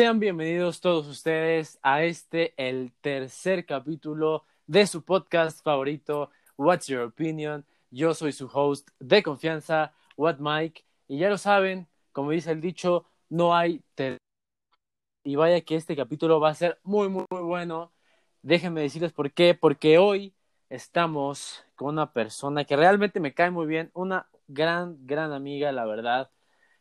Sean bienvenidos todos ustedes a este, el tercer capítulo de su podcast favorito, What's Your Opinion. Yo soy su host de confianza, What Mike, y ya lo saben, como dice el dicho, no hay y vaya que este capítulo va a ser muy, muy, muy bueno. Déjenme decirles por qué, porque hoy estamos con una persona que realmente me cae muy bien, una gran, gran amiga, la verdad.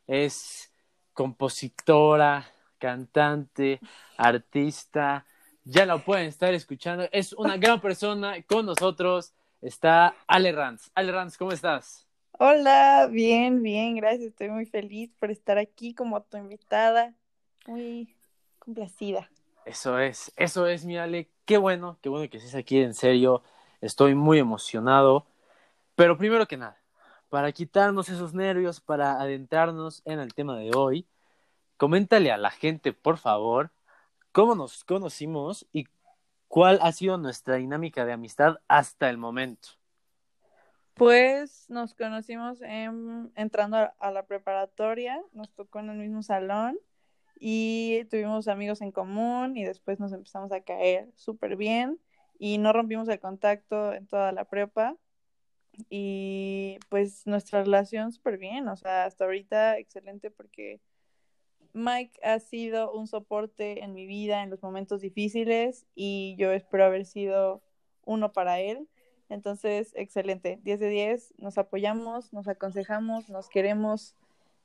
Es compositora, cantante, artista, ya la pueden estar escuchando. Es una gran persona con nosotros. Está Ale Ranz. Ale Ranz, ¿cómo estás? Hola, bien, bien, gracias. Estoy muy feliz por estar aquí como tu invitada. Muy complacida. Eso es, eso es, mi Ale. Qué bueno, qué bueno que estés aquí, en serio. Estoy muy emocionado. Pero primero que nada, para quitarnos esos nervios, para adentrarnos en el tema de hoy, coméntale a la gente, por favor, cómo nos conocimos y cuál ha sido nuestra dinámica de amistad hasta el momento. Pues nos conocimos entrando a la preparatoria, nos tocó en el mismo salón y tuvimos amigos en común y después nos empezamos a caer súper bien y no rompimos el contacto en toda la prepa y pues nuestra relación súper bien, o sea, hasta ahorita excelente porque Mike ha sido un soporte en mi vida en los momentos difíciles y yo espero haber sido uno para él. Entonces, excelente. 10 de 10, nos apoyamos, nos aconsejamos, nos queremos,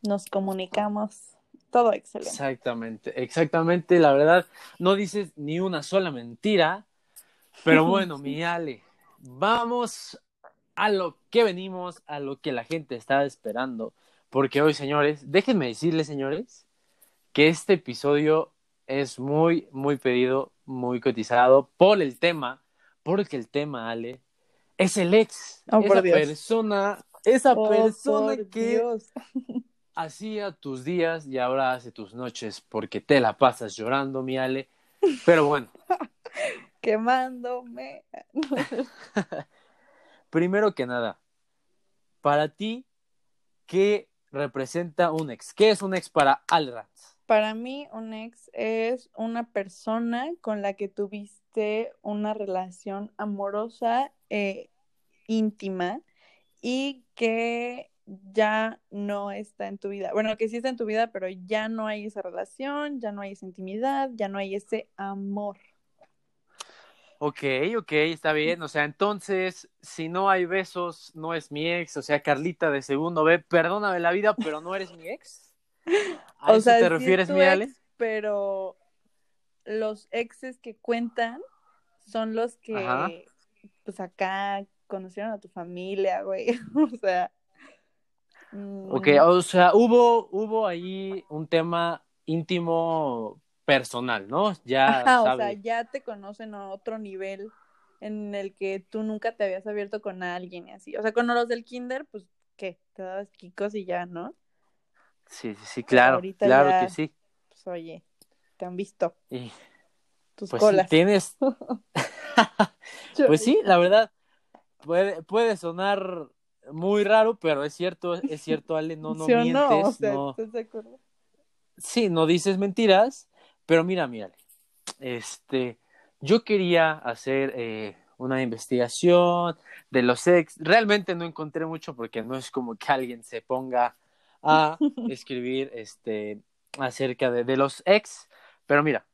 nos comunicamos. Todo excelente. Exactamente, exactamente. La verdad, no dices ni una sola mentira. Pero bueno, mi Ale, vamos a lo que venimos, a lo que la gente está esperando. Porque hoy, señores, déjenme decirles, señores, que este episodio es muy, muy pedido, muy cotizado por el tema, porque el tema, Ale, es el ex. Oh, esa persona, esa Oh, persona que Dios. hacía tus días y ahora hace tus noches porque te la pasas llorando, mi Ale. Pero bueno, Quemándome. primero que nada, para ti, ¿qué representa un ex? ¿Qué es un ex para Alrans? Para mí, un ex es una persona con la que tuviste una relación amorosa, e íntima, y que ya no está en tu vida. Bueno, que sí está en tu vida, pero ya no hay esa relación, ya no hay esa intimidad, ya no hay ese amor. Ok, ok, está bien. O sea, entonces, si no hay besos, no es mi ex. O sea, Carlita de segundo B, perdóname la vida, pero no eres mi ex. ¿A o eso sea, te sí refieres, mi Ale? ex, pero los exes que cuentan son los que, Ajá. pues acá conocieron a tu familia, güey. o sea. mm, Ok, o sea, hubo, hubo ahí un tema íntimo personal, ¿no? Ya Ajá, o sea, ya te conocen a otro nivel en el que tú nunca te habías abierto con alguien y así. O sea, con los del kinder, pues, ¿qué? Te dabas kikos y ya, ¿no? Sí, sí, sí, claro, ahorita claro ya- que sí. Pues, oye, te han visto Y, tus pues colas. tienes, pues sí, la verdad, puede, puede sonar muy raro, pero es cierto, es cierto, Ale, no, no ¿Sí mientes, no? O sea, no, ¿estás de acuerdo? sí, no dices mentiras, pero mira, mira, este, yo quería hacer eh, una investigación de los ex, realmente no encontré mucho porque no es como que alguien se ponga a escribir este, acerca de, de los ex, pero mira,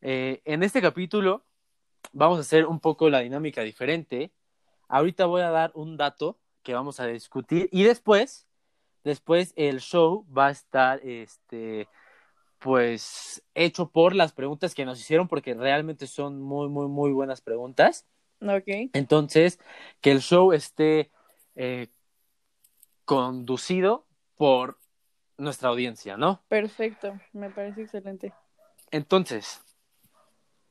eh, en este capítulo vamos a hacer un poco la dinámica diferente, ahorita voy a dar un dato que vamos a discutir y después, después el show va a estar, este, pues hecho por las preguntas que nos hicieron porque realmente son muy, muy, muy buenas preguntas. Ok. Entonces, que el show esté eh, conducido por nuestra audiencia, ¿no? Perfecto, me parece excelente. Entonces,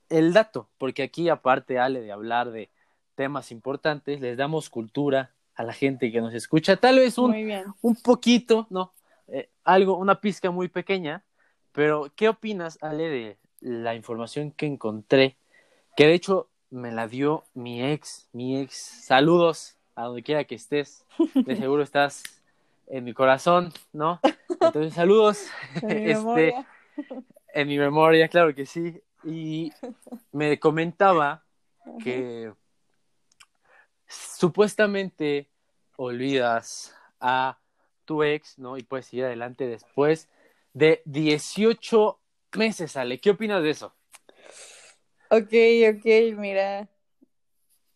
el dato, porque aquí aparte, Ale, de hablar de temas importantes, les damos cultura a la gente que nos escucha, tal vez un, un poquito, ¿no? Eh, algo, una pizca muy pequeña, pero ¿qué opinas, Ale, de la información que encontré? Que de hecho me la dio mi ex, mi ex. Saludos a donde quiera que estés. De seguro estás en mi corazón, ¿no? Entonces, saludos. En mi Este. En mi memoria, claro que sí. Y me comentaba que supuestamente olvidas a tu ex, ¿no? Y puedes seguir adelante después de 18 meses, Ale. ¿Qué opinas de eso? Ok, ok, mira.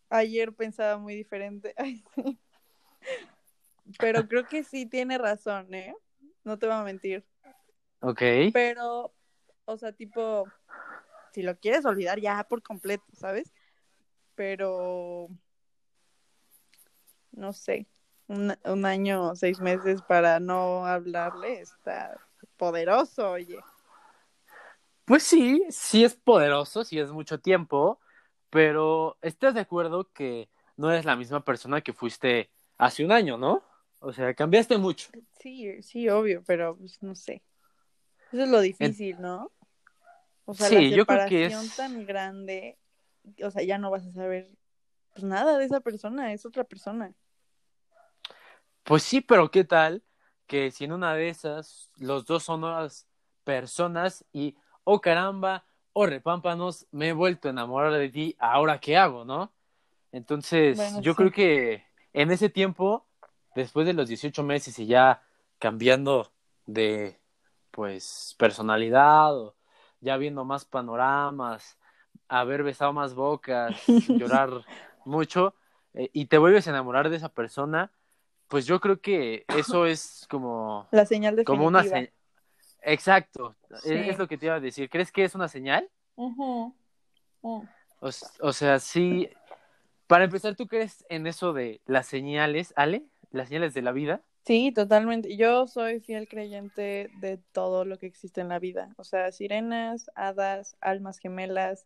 Ayer pensaba muy diferente. Ay, sí. Pero creo que sí tiene razón, ¿eh? No te voy a mentir. Ok. Pero, o sea, tipo, si lo quieres olvidar ya por completo, ¿sabes? Pero, no sé, un, un año o seis meses para no hablarle está poderoso, oye. Pues sí, sí es poderoso, sí es mucho tiempo, pero ¿estás de acuerdo que no eres la misma persona que fuiste hace un año, ¿no? O sea, cambiaste mucho. Sí, sí, obvio, pero pues no sé. Eso es lo difícil, ¿no? O sea, Sí, la yo creo que separación es- tan grande, o sea, ya no vas a saber pues nada de esa persona, es otra persona. Pues sí, pero ¿qué tal que si en una de esas los dos son nuevas personas y, oh caramba, oh repámpanos, me he vuelto a enamorar de ti, ¿ahora qué hago, no? Entonces, Bueno, yo sí. creo que en ese tiempo, después de los 18 meses y ya cambiando de, pues, personalidad o ya viendo más panoramas, haber besado más bocas, llorar mucho, eh, y te vuelves a enamorar de esa persona, pues yo creo que eso es como, La señal definitiva. como una señal. Exacto, es- Sí. es, lo que te iba a decir. ¿Crees que es una señal? Mm. O, o sea, sí. Para empezar, ¿tú crees en eso de las señales, Ale? Las señales de la vida. Sí, totalmente. Yo soy fiel creyente de todo lo que existe en la vida. O sea, sirenas, hadas, almas gemelas,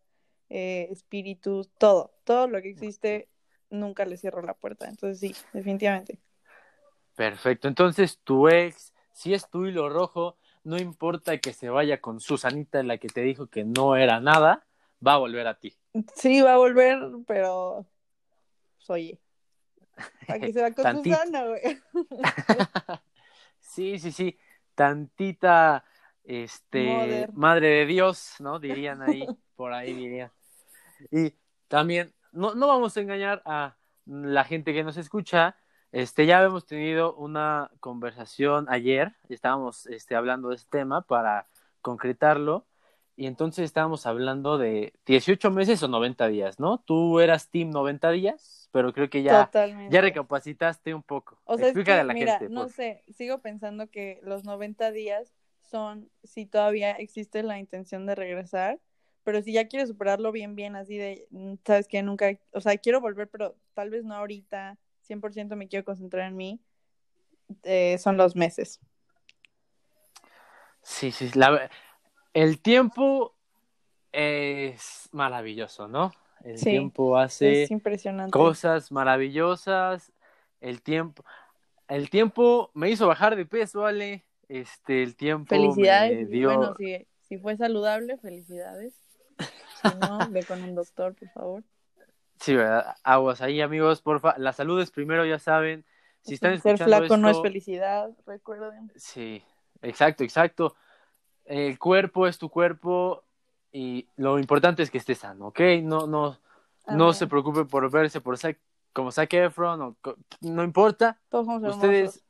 eh, espíritus, todo. Todo lo que existe, nunca le cierro la puerta. Entonces sí, definitivamente. Perfecto. Entonces, tu ex, si es tu hilo rojo, no importa que se vaya con Susanita, la que te dijo que no era nada, va a volver a ti. Sí, va a volver, pero pues, oye. ¿Para qué se va con. Susana, güey? sí, sí, sí. Tantita, este, madre de Dios, ¿no? Dirían ahí, por ahí dirían. Y también, no, no vamos a engañar a la gente que nos escucha. Este, ya habíamos tenido una conversación ayer, estábamos este, hablando de este tema para concretarlo, y entonces estábamos hablando de 18 meses o 90 días, ¿no? Tú eras team 90 días, pero creo que ya, Totalmente. ya recapacitaste un poco. O sea, es Explícale que, a la mira, gente. no por- sé, sigo pensando que los 90 días son si todavía existe la intención de regresar, pero si ya quieres superarlo bien, bien, así de, mm, sabes que nunca, o sea, quiero volver, pero tal vez no ahorita, 100% me quiero concentrar en mí, eh, son los meses. Sí, sí, la- el tiempo es maravilloso, ¿no? El Sí, tiempo hace cosas maravillosas. El tiempo, el tiempo me hizo bajar de peso, Ale. Este, el tiempo Felicidades. me dio. Bueno, si, si fue saludable, felicidades. Si no, ve con un doctor, por favor. Sí, ¿verdad? Aguas ahí, amigos, porfa. La salud es primero, ya saben. Si están Ser escuchando flaco no es felicidad, recuerden. Sí, exacto, exacto. El cuerpo es tu cuerpo y lo importante es que esté sano, ¿ok? No, no, no Amén. se preocupe por verse por Zac- como Zac Efron o no importa. Todos somos hermosos. Ustedes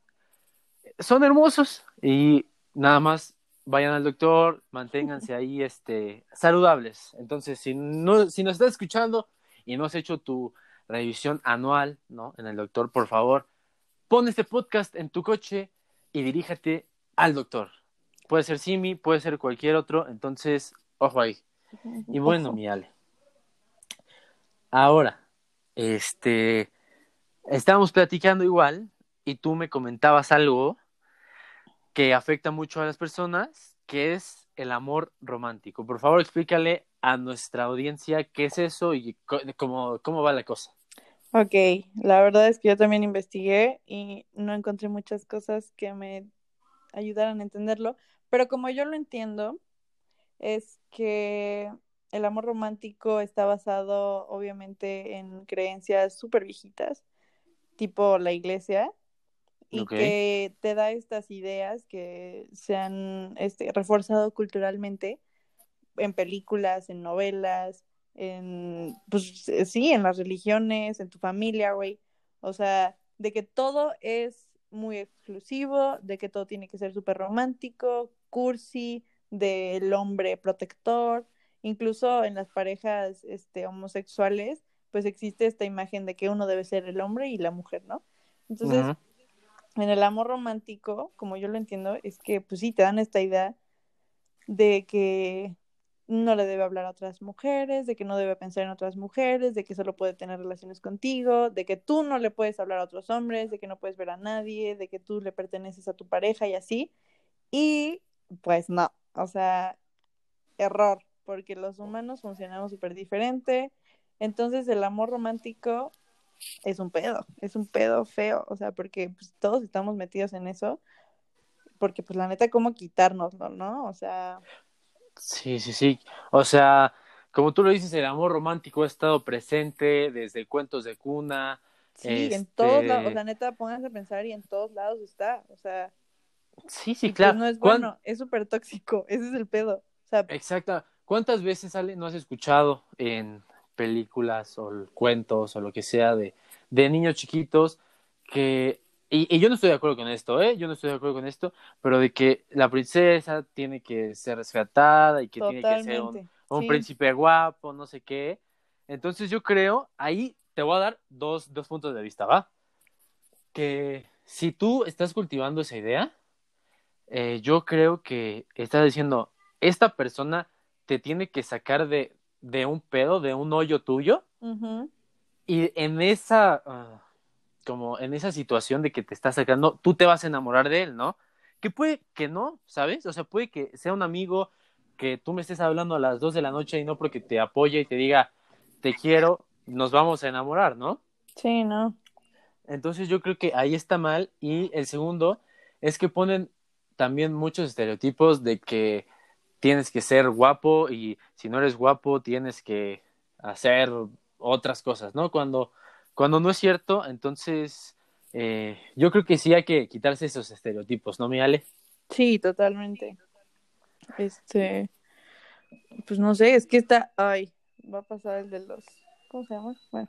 son hermosos y nada más vayan al doctor, manténganse ahí este, saludables. Entonces, si, no, si nos estás escuchando y no has hecho tu revisión anual ¿no? en el doctor, por favor, pon este podcast en tu coche y diríjate al doctor. Puede ser Simi, puede ser cualquier otro, entonces, ojo ahí. Y bueno, Ojo. mi Ale. Ahora, este, estábamos platicando igual y tú me comentabas algo que afecta mucho a las personas, que es el amor romántico. Por favor, explícale a nuestra audiencia qué es eso y cómo, cómo va la cosa. Ok, la verdad es que yo también investigué y no encontré muchas cosas que me ayudaran a entenderlo, pero como yo lo entiendo, es que el amor romántico está basado obviamente en creencias súper viejitas, tipo la iglesia, y que te da estas ideas que se han este, reforzado culturalmente en películas, en novelas, en, pues eh, sí, en las religiones, en tu familia, güey. O sea, de que todo es muy exclusivo, de que todo tiene que ser súper romántico, cursi, del hombre protector, incluso en las parejas este, homosexuales, pues existe esta imagen de que uno debe ser el hombre y la mujer, ¿no? Entonces, en el amor romántico, como yo lo entiendo, es que pues sí, te dan esta idea de que no le debe hablar a otras mujeres, de que no debe pensar en otras mujeres, de que solo puede tener relaciones contigo, de que tú no le puedes hablar a otros hombres, de que no puedes ver a nadie, de que tú le perteneces a tu pareja y así. Y pues no, o sea, error, porque los humanos funcionamos súper diferente. Entonces el amor romántico es un pedo, es un pedo feo, o sea, porque pues, todos estamos metidos en eso, porque pues la neta, ¿cómo quitárnoslo, no? O sea... Sí, sí, sí, o sea, como tú lo dices, el amor romántico ha estado presente desde cuentos de cuna. Sí, en todos lados, o este sea, neta, pónganse a pensar y en todos lados está, o sea... Sí, sí, pues, claro. no es bueno, es súper tóxico, ese es el pedo. O sea, Exacto. ¿Cuántas veces, Ale, no has escuchado en películas o cuentos o lo que sea de, de niños chiquitos que y, yo no estoy de acuerdo con esto, ¿eh? Yo no estoy de acuerdo con esto, pero de que la princesa tiene que ser rescatada y que tiene que ser un, príncipe guapo, no sé qué. Entonces yo creo, ahí te voy a dar dos, dos puntos de vista, ¿va? Que si tú estás cultivando esa idea, eh, yo creo que estás diciendo, esta persona te tiene que sacar de, de un pedo, de un hoyo tuyo. Y en esa, ah, como en esa situación de que te está sacando, tú te vas a enamorar de él, ¿no? Que puede que no, ¿sabes? O sea, puede que sea un amigo que tú me estés hablando a las dos de la noche y no porque te apoye y te diga, te quiero, nos vamos a enamorar, ¿no? Sí, no. Entonces yo creo que ahí está mal. Y el segundo es que ponen también muchos estereotipos de que tienes que ser guapo y si no eres guapo tienes que hacer otras cosas, ¿no? Cuando, cuando no es cierto, entonces eh, yo creo que sí hay que quitarse esos estereotipos, ¿no, mi Ale? Sí, totalmente. Este, pues no sé, es que está, ay, va a pasar el de los, ¿cómo se llama? Bueno.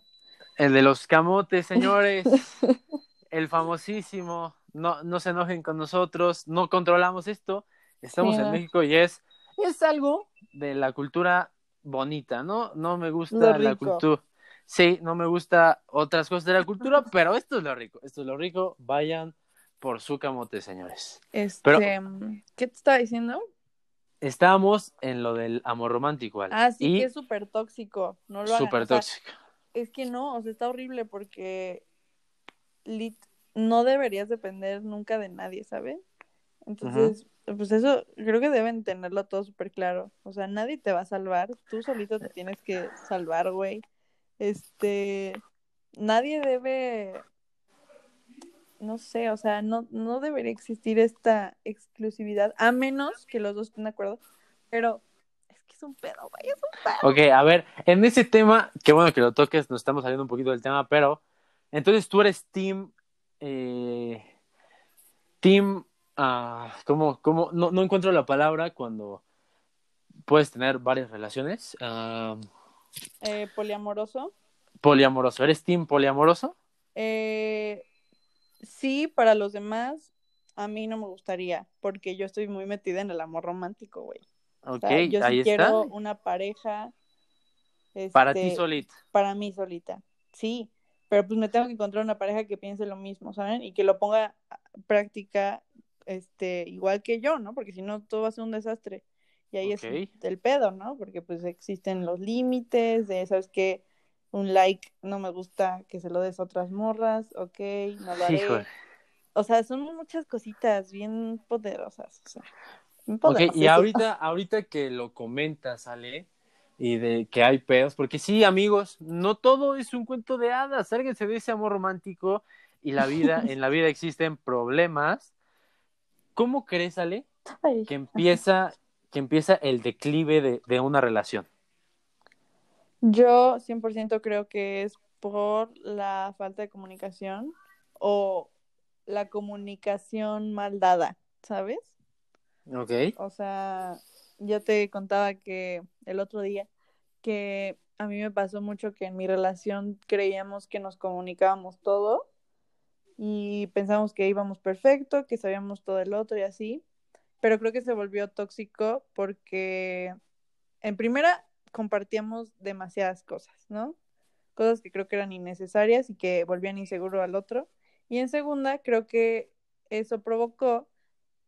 El de los camotes, señores. el famosísimo. No, no se enojen con nosotros, no controlamos esto. Estamos en México y es es algo de la cultura bonita, ¿no? No me gusta la cultura. Sí, no me gusta otras cosas de la cultura, pero esto es lo rico. Esto es lo rico. Vayan por su camote, señores. Este, ¿qué te estaba diciendo? Estamos en lo del amor romántico, Ah, sí, que es súper tóxico. No lo Súper tóxico. es que no, o sea, está horrible porque no deberías depender nunca de nadie, ¿sabes? Entonces, pues eso creo que deben tenerlo todo súper claro. O sea, nadie te va a salvar, tú solito te tienes que salvar, güey. Este, nadie debe, no sé, o sea, no, no debería existir esta exclusividad, a menos que los dos estén de acuerdo, pero es que es un pedo, güey, es un pedo. Ok, a ver, en ese tema, qué bueno que lo toques, nos estamos saliendo un poquito del tema, pero entonces tú eres team, eh, ah, ¿cómo, cómo? No, no, encuentro la palabra cuando puedes tener varias relaciones. Ah, eh, poliamoroso. Poliamoroso. ¿Eres team poliamoroso? Eh, sí, para los demás, a mí no me gustaría, porque yo estoy muy metida en el amor romántico, güey. Ok, yo sí quiero una pareja. para ti este, solita. Para mí solita, sí. Pero pues me tengo que encontrar una pareja que piense lo mismo, ¿saben? Y que lo ponga a práctica este, igual que yo, ¿no? Porque si no, todo va a ser un desastre. Y ahí es el pedo, ¿no? Porque pues existen los límites de, ¿sabes qué? Un like no me gusta que se lo des a otras morras, ok, no lo haré. O sea, son muchas cositas bien poderosas, o sea. y ahorita, ahorita que lo comentas, Ale, y de que hay pedos, porque sí, amigos, no todo es un cuento de hadas, sálguense de ese amor romántico y la vida, en la vida existen problemas ¿Cómo crees, Ale, que empieza, que empieza el declive de, de una relación? Yo 100% creo que es por la falta de comunicación o la comunicación mal dada, ¿sabes? Ok. O sea, yo te contaba que el otro día que a mí me pasó mucho que en mi relación creíamos que nos comunicábamos todo y pensamos que íbamos perfecto, que sabíamos todo el otro y así, pero creo que se volvió tóxico porque en primera compartíamos demasiadas cosas, ¿no? Cosas que creo que eran innecesarias y que volvían inseguro al otro. Y en segunda, creo que eso provocó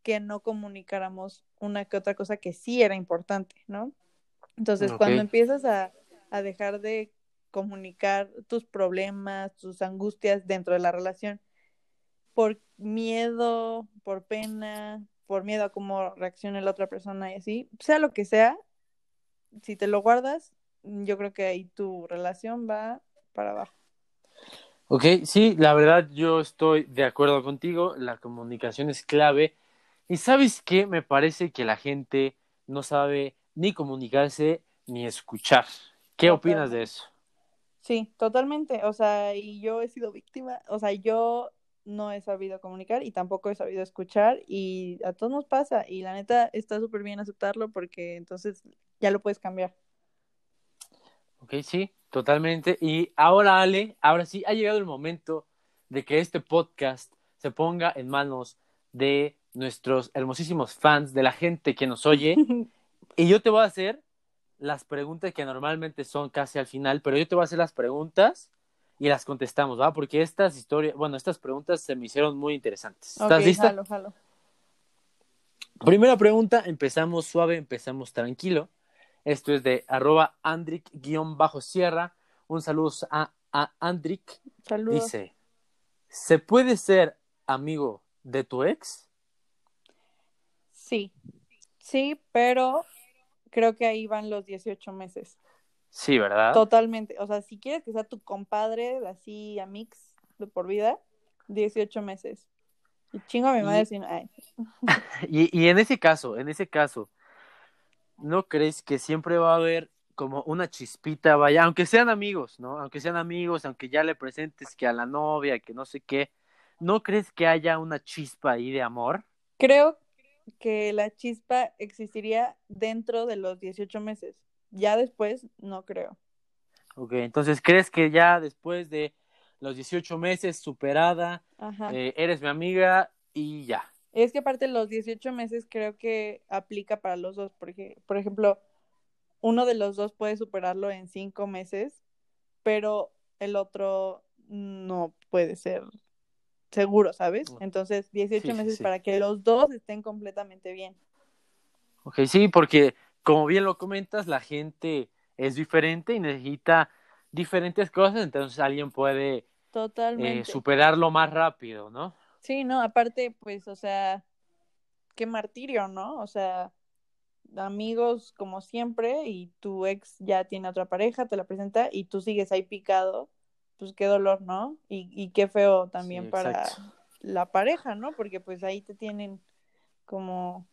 que no comunicáramos una que otra cosa que sí era importante, ¿no? Entonces, cuando empiezas a, a dejar de comunicar tus problemas, tus angustias dentro de la relación por miedo, por pena, por miedo a cómo reaccione la otra persona y así, sea lo que sea, si te lo guardas, yo creo que ahí tu relación va para abajo. Ok, sí, la verdad yo estoy de acuerdo contigo, la comunicación es clave. Y sabes qué, me parece que la gente no sabe ni comunicarse ni escuchar. ¿Qué opinas de eso? Sí, totalmente. O sea, y yo he sido víctima. O sea, yo no he sabido comunicar y tampoco he sabido escuchar y a todos nos pasa y la neta está súper bien aceptarlo porque entonces ya lo puedes cambiar. Ok, sí, totalmente. Y ahora, Ale, ahora sí ha llegado el momento de que este podcast se ponga en manos de nuestros hermosísimos fans, de la gente que nos oye. y yo te voy a hacer las preguntas que normalmente son casi al final, pero yo te voy a hacer las preguntas y las contestamos, ¿va? Porque estas historias, bueno, estas preguntas se me hicieron muy interesantes. ¿Estás lista? Jalo, jalo. Primera pregunta, empezamos suave, empezamos tranquilo. Esto es de arroba Andric-Sierra. Un saludo a, a Andric. Saludos. Dice, ¿se puede ser amigo de tu ex? Sí, sí, pero creo que ahí van los 18 meses. Sí, ¿verdad? Totalmente. O sea, si quieres que sea tu compadre, así a mix de por vida, 18 meses. Y chingo a mi madre sin. y, y en ese caso, en ese caso, ¿no crees que siempre va a haber como una chispita, vaya, aunque sean amigos, ¿no? Aunque sean amigos, aunque ya le presentes que a la novia, que no sé qué, ¿no crees que haya una chispa ahí de amor? Creo que la chispa existiría dentro de los 18 meses. Ya después, no creo. Ok, entonces, ¿crees que ya después de los 18 meses superada, eh, eres mi amiga y ya? Es que aparte los 18 meses creo que aplica para los dos, porque, por ejemplo, uno de los dos puede superarlo en cinco meses, pero el otro no puede ser seguro, ¿sabes? Entonces, 18 meses para que los dos estén completamente bien. Ok, sí, porque como bien lo comentas, la gente es diferente y necesita diferentes cosas, entonces alguien puede eh, superarlo más rápido, ¿no? Sí, no, aparte, pues, o sea, qué martirio, ¿no? O sea, amigos como siempre y tu ex ya tiene otra pareja, te la presenta y tú sigues ahí picado pues qué dolor, ¿no? Y, y qué feo también para la pareja, ¿no? Porque pues ahí te tienen como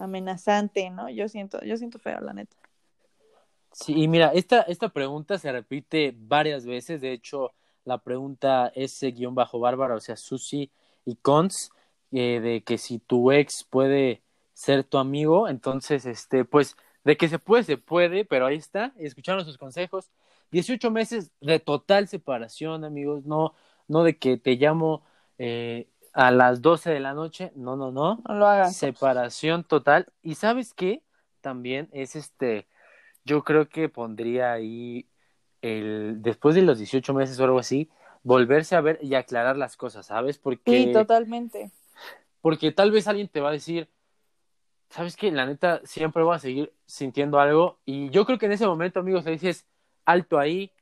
amenazante, ¿no? Yo siento, yo siento feo, la neta. Sí, y mira, esta, esta pregunta se repite varias veces, de hecho, la pregunta es guion bajo bárbara, o sea, Susi y Cons, eh, de que si tu ex puede ser tu amigo, entonces, este, pues, de que se puede, se puede, pero ahí está, escucharon sus consejos, 18 meses de total separación, amigos, no, no de que te llamo eh, a las 12 de la noche, no, no, no. No lo hagan. Separación total. Y sabes qué? También es este, yo creo que pondría ahí el, después de los 18 meses o algo así, volverse a ver y aclarar las cosas, ¿sabes? Porque... Sí, totalmente. Porque tal vez alguien te va a decir, ¿sabes qué? La neta, siempre voy a seguir sintiendo algo. Y yo creo que en ese momento, amigos, le dices, alto ahí,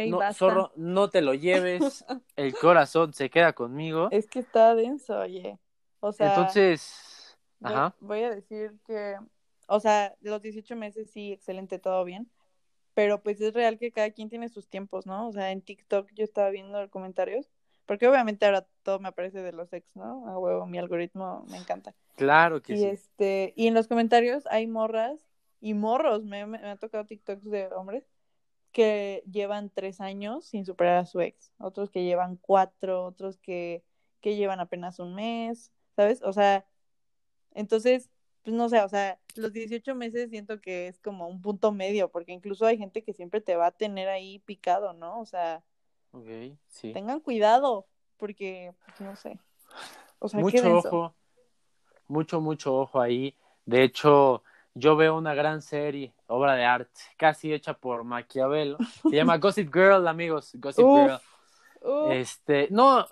ey, no, zorro, no te lo lleves, el corazón se queda conmigo. Es que está denso, oye. O sea, entonces, voy, ajá. voy a decir que, o sea, de los 18 meses sí, excelente, todo bien. Pero pues es real que cada quien tiene sus tiempos, ¿no? O sea, en TikTok yo estaba viendo los comentarios, porque obviamente ahora todo me aparece de los ex, ¿no? A huevo, mi algoritmo me encanta. Claro que y sí. Este, y en los comentarios hay morras y morros, me, me, ha tocado TikToks de hombres que llevan tres años sin superar a su ex, otros que llevan cuatro, otros que, que llevan apenas un mes, ¿sabes? O sea, entonces pues no sé, o sea, los 18 meses siento que es como un punto medio, porque incluso hay gente que siempre te va a tener ahí picado, ¿no? O sea, sí. tengan cuidado, porque, pues, no sé. O sea, qué mucho ojo, mucho, mucho ojo ahí. De hecho, yo veo una gran serie, obra de arte, casi hecha por Maquiavelo. Se llama Gossip Girl, amigos. Gossip Uf. Girl. Uf, Este, no,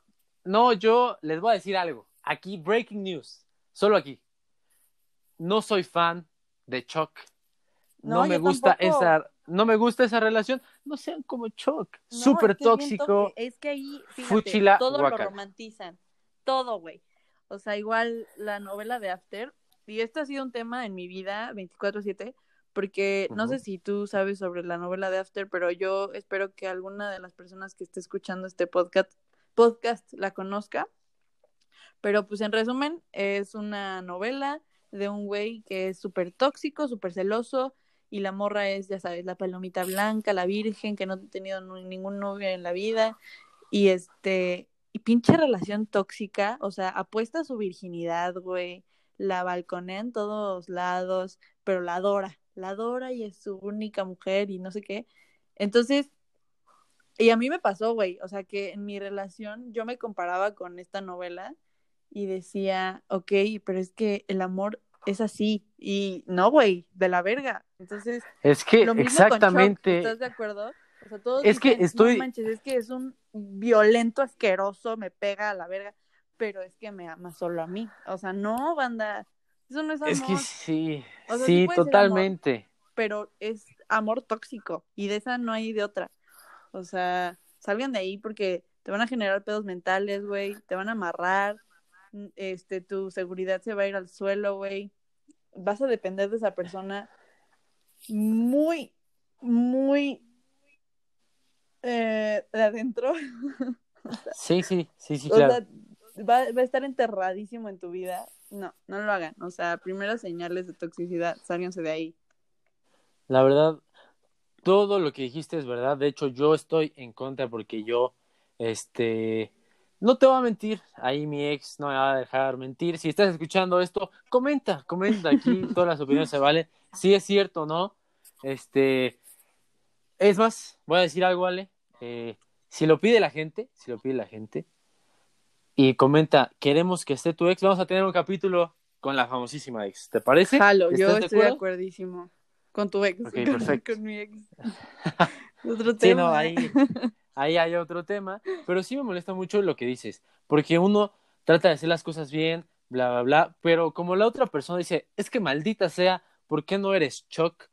no, yo les voy a decir algo. Aquí, breaking news. Solo aquí. No soy fan de Chuck. No, No, me gusta tampoco. esa, no me gusta esa relación. No sean como Chuck. no, Súper es que tóxico. Es que ahí, fíjate, Fúchila, todo lo romantizan. Todo, güey. O sea, igual la novela de After, y esto ha sido un tema en mi vida 24/7, porque no sé si tú sabes sobre la novela de After, pero yo espero que alguna de las personas que esté escuchando este podcast, podcast la conozca. Pero pues en resumen, es una novela de un güey que es súper tóxico, súper celoso, y la morra es, ya sabes, la palomita blanca, la virgen, que no ha tenido ningún novio en la vida, y este, y pinche relación tóxica, o sea, apuesta a su virginidad, güey, la balconea en todos lados, pero la adora, la adora y es su única mujer y no sé qué. Entonces, y a mí me pasó, güey, o sea, que en mi relación yo me comparaba con esta novela y decía, ok, pero es que el amor es así, y no, güey, de la verga. Entonces, Es que lo mismo con exactamente. ¿estás de acuerdo? O sea, todos Es que estoy- no manches, es que es un violento asqueroso, me pega a la verga, pero es que me ama solo a mí. O sea, no, banda, eso no es amor, Es que sí, O sea, sí totalmente. pero es amor tóxico y de esa no hay de otra. O sea, salgan de ahí porque te van a generar pedos mentales, güey, te van a amarrar, este, tu seguridad se va a ir al suelo, güey. Vas a depender de esa persona muy, muy eh, de adentro. Sí, sí, sí, sí, o claro. sea, va, va a estar enterradísimo en tu vida. No, no lo hagan. O sea, primeras señales de toxicidad, sálganse de ahí. La verdad, todo lo que dijiste es verdad. De hecho, yo estoy en contra porque yo, este, no te voy a mentir. Ahí mi ex no me va a dejar mentir. Si estás escuchando esto, comenta, comenta aquí. Todas las opiniones se valen. Si es cierto o no. Este, es más, voy a decir algo, Ale. Eh, si lo pide la gente, si lo pide la gente y comenta, queremos que esté tu ex, vamos a tener un capítulo con la famosísima ex. ¿Te parece? Jalo, yo ¿Estás de estoy de acuerdísimo. Con tu ex. Ok, con, perfecto. con mi ex. Otro Sí, tema. no, ahí, ahí hay otro tema, pero sí me molesta mucho lo que dices, porque uno trata de hacer las cosas bien, bla, bla, bla, pero como la otra persona dice, es que maldita sea, ¿por qué no eres Chuck?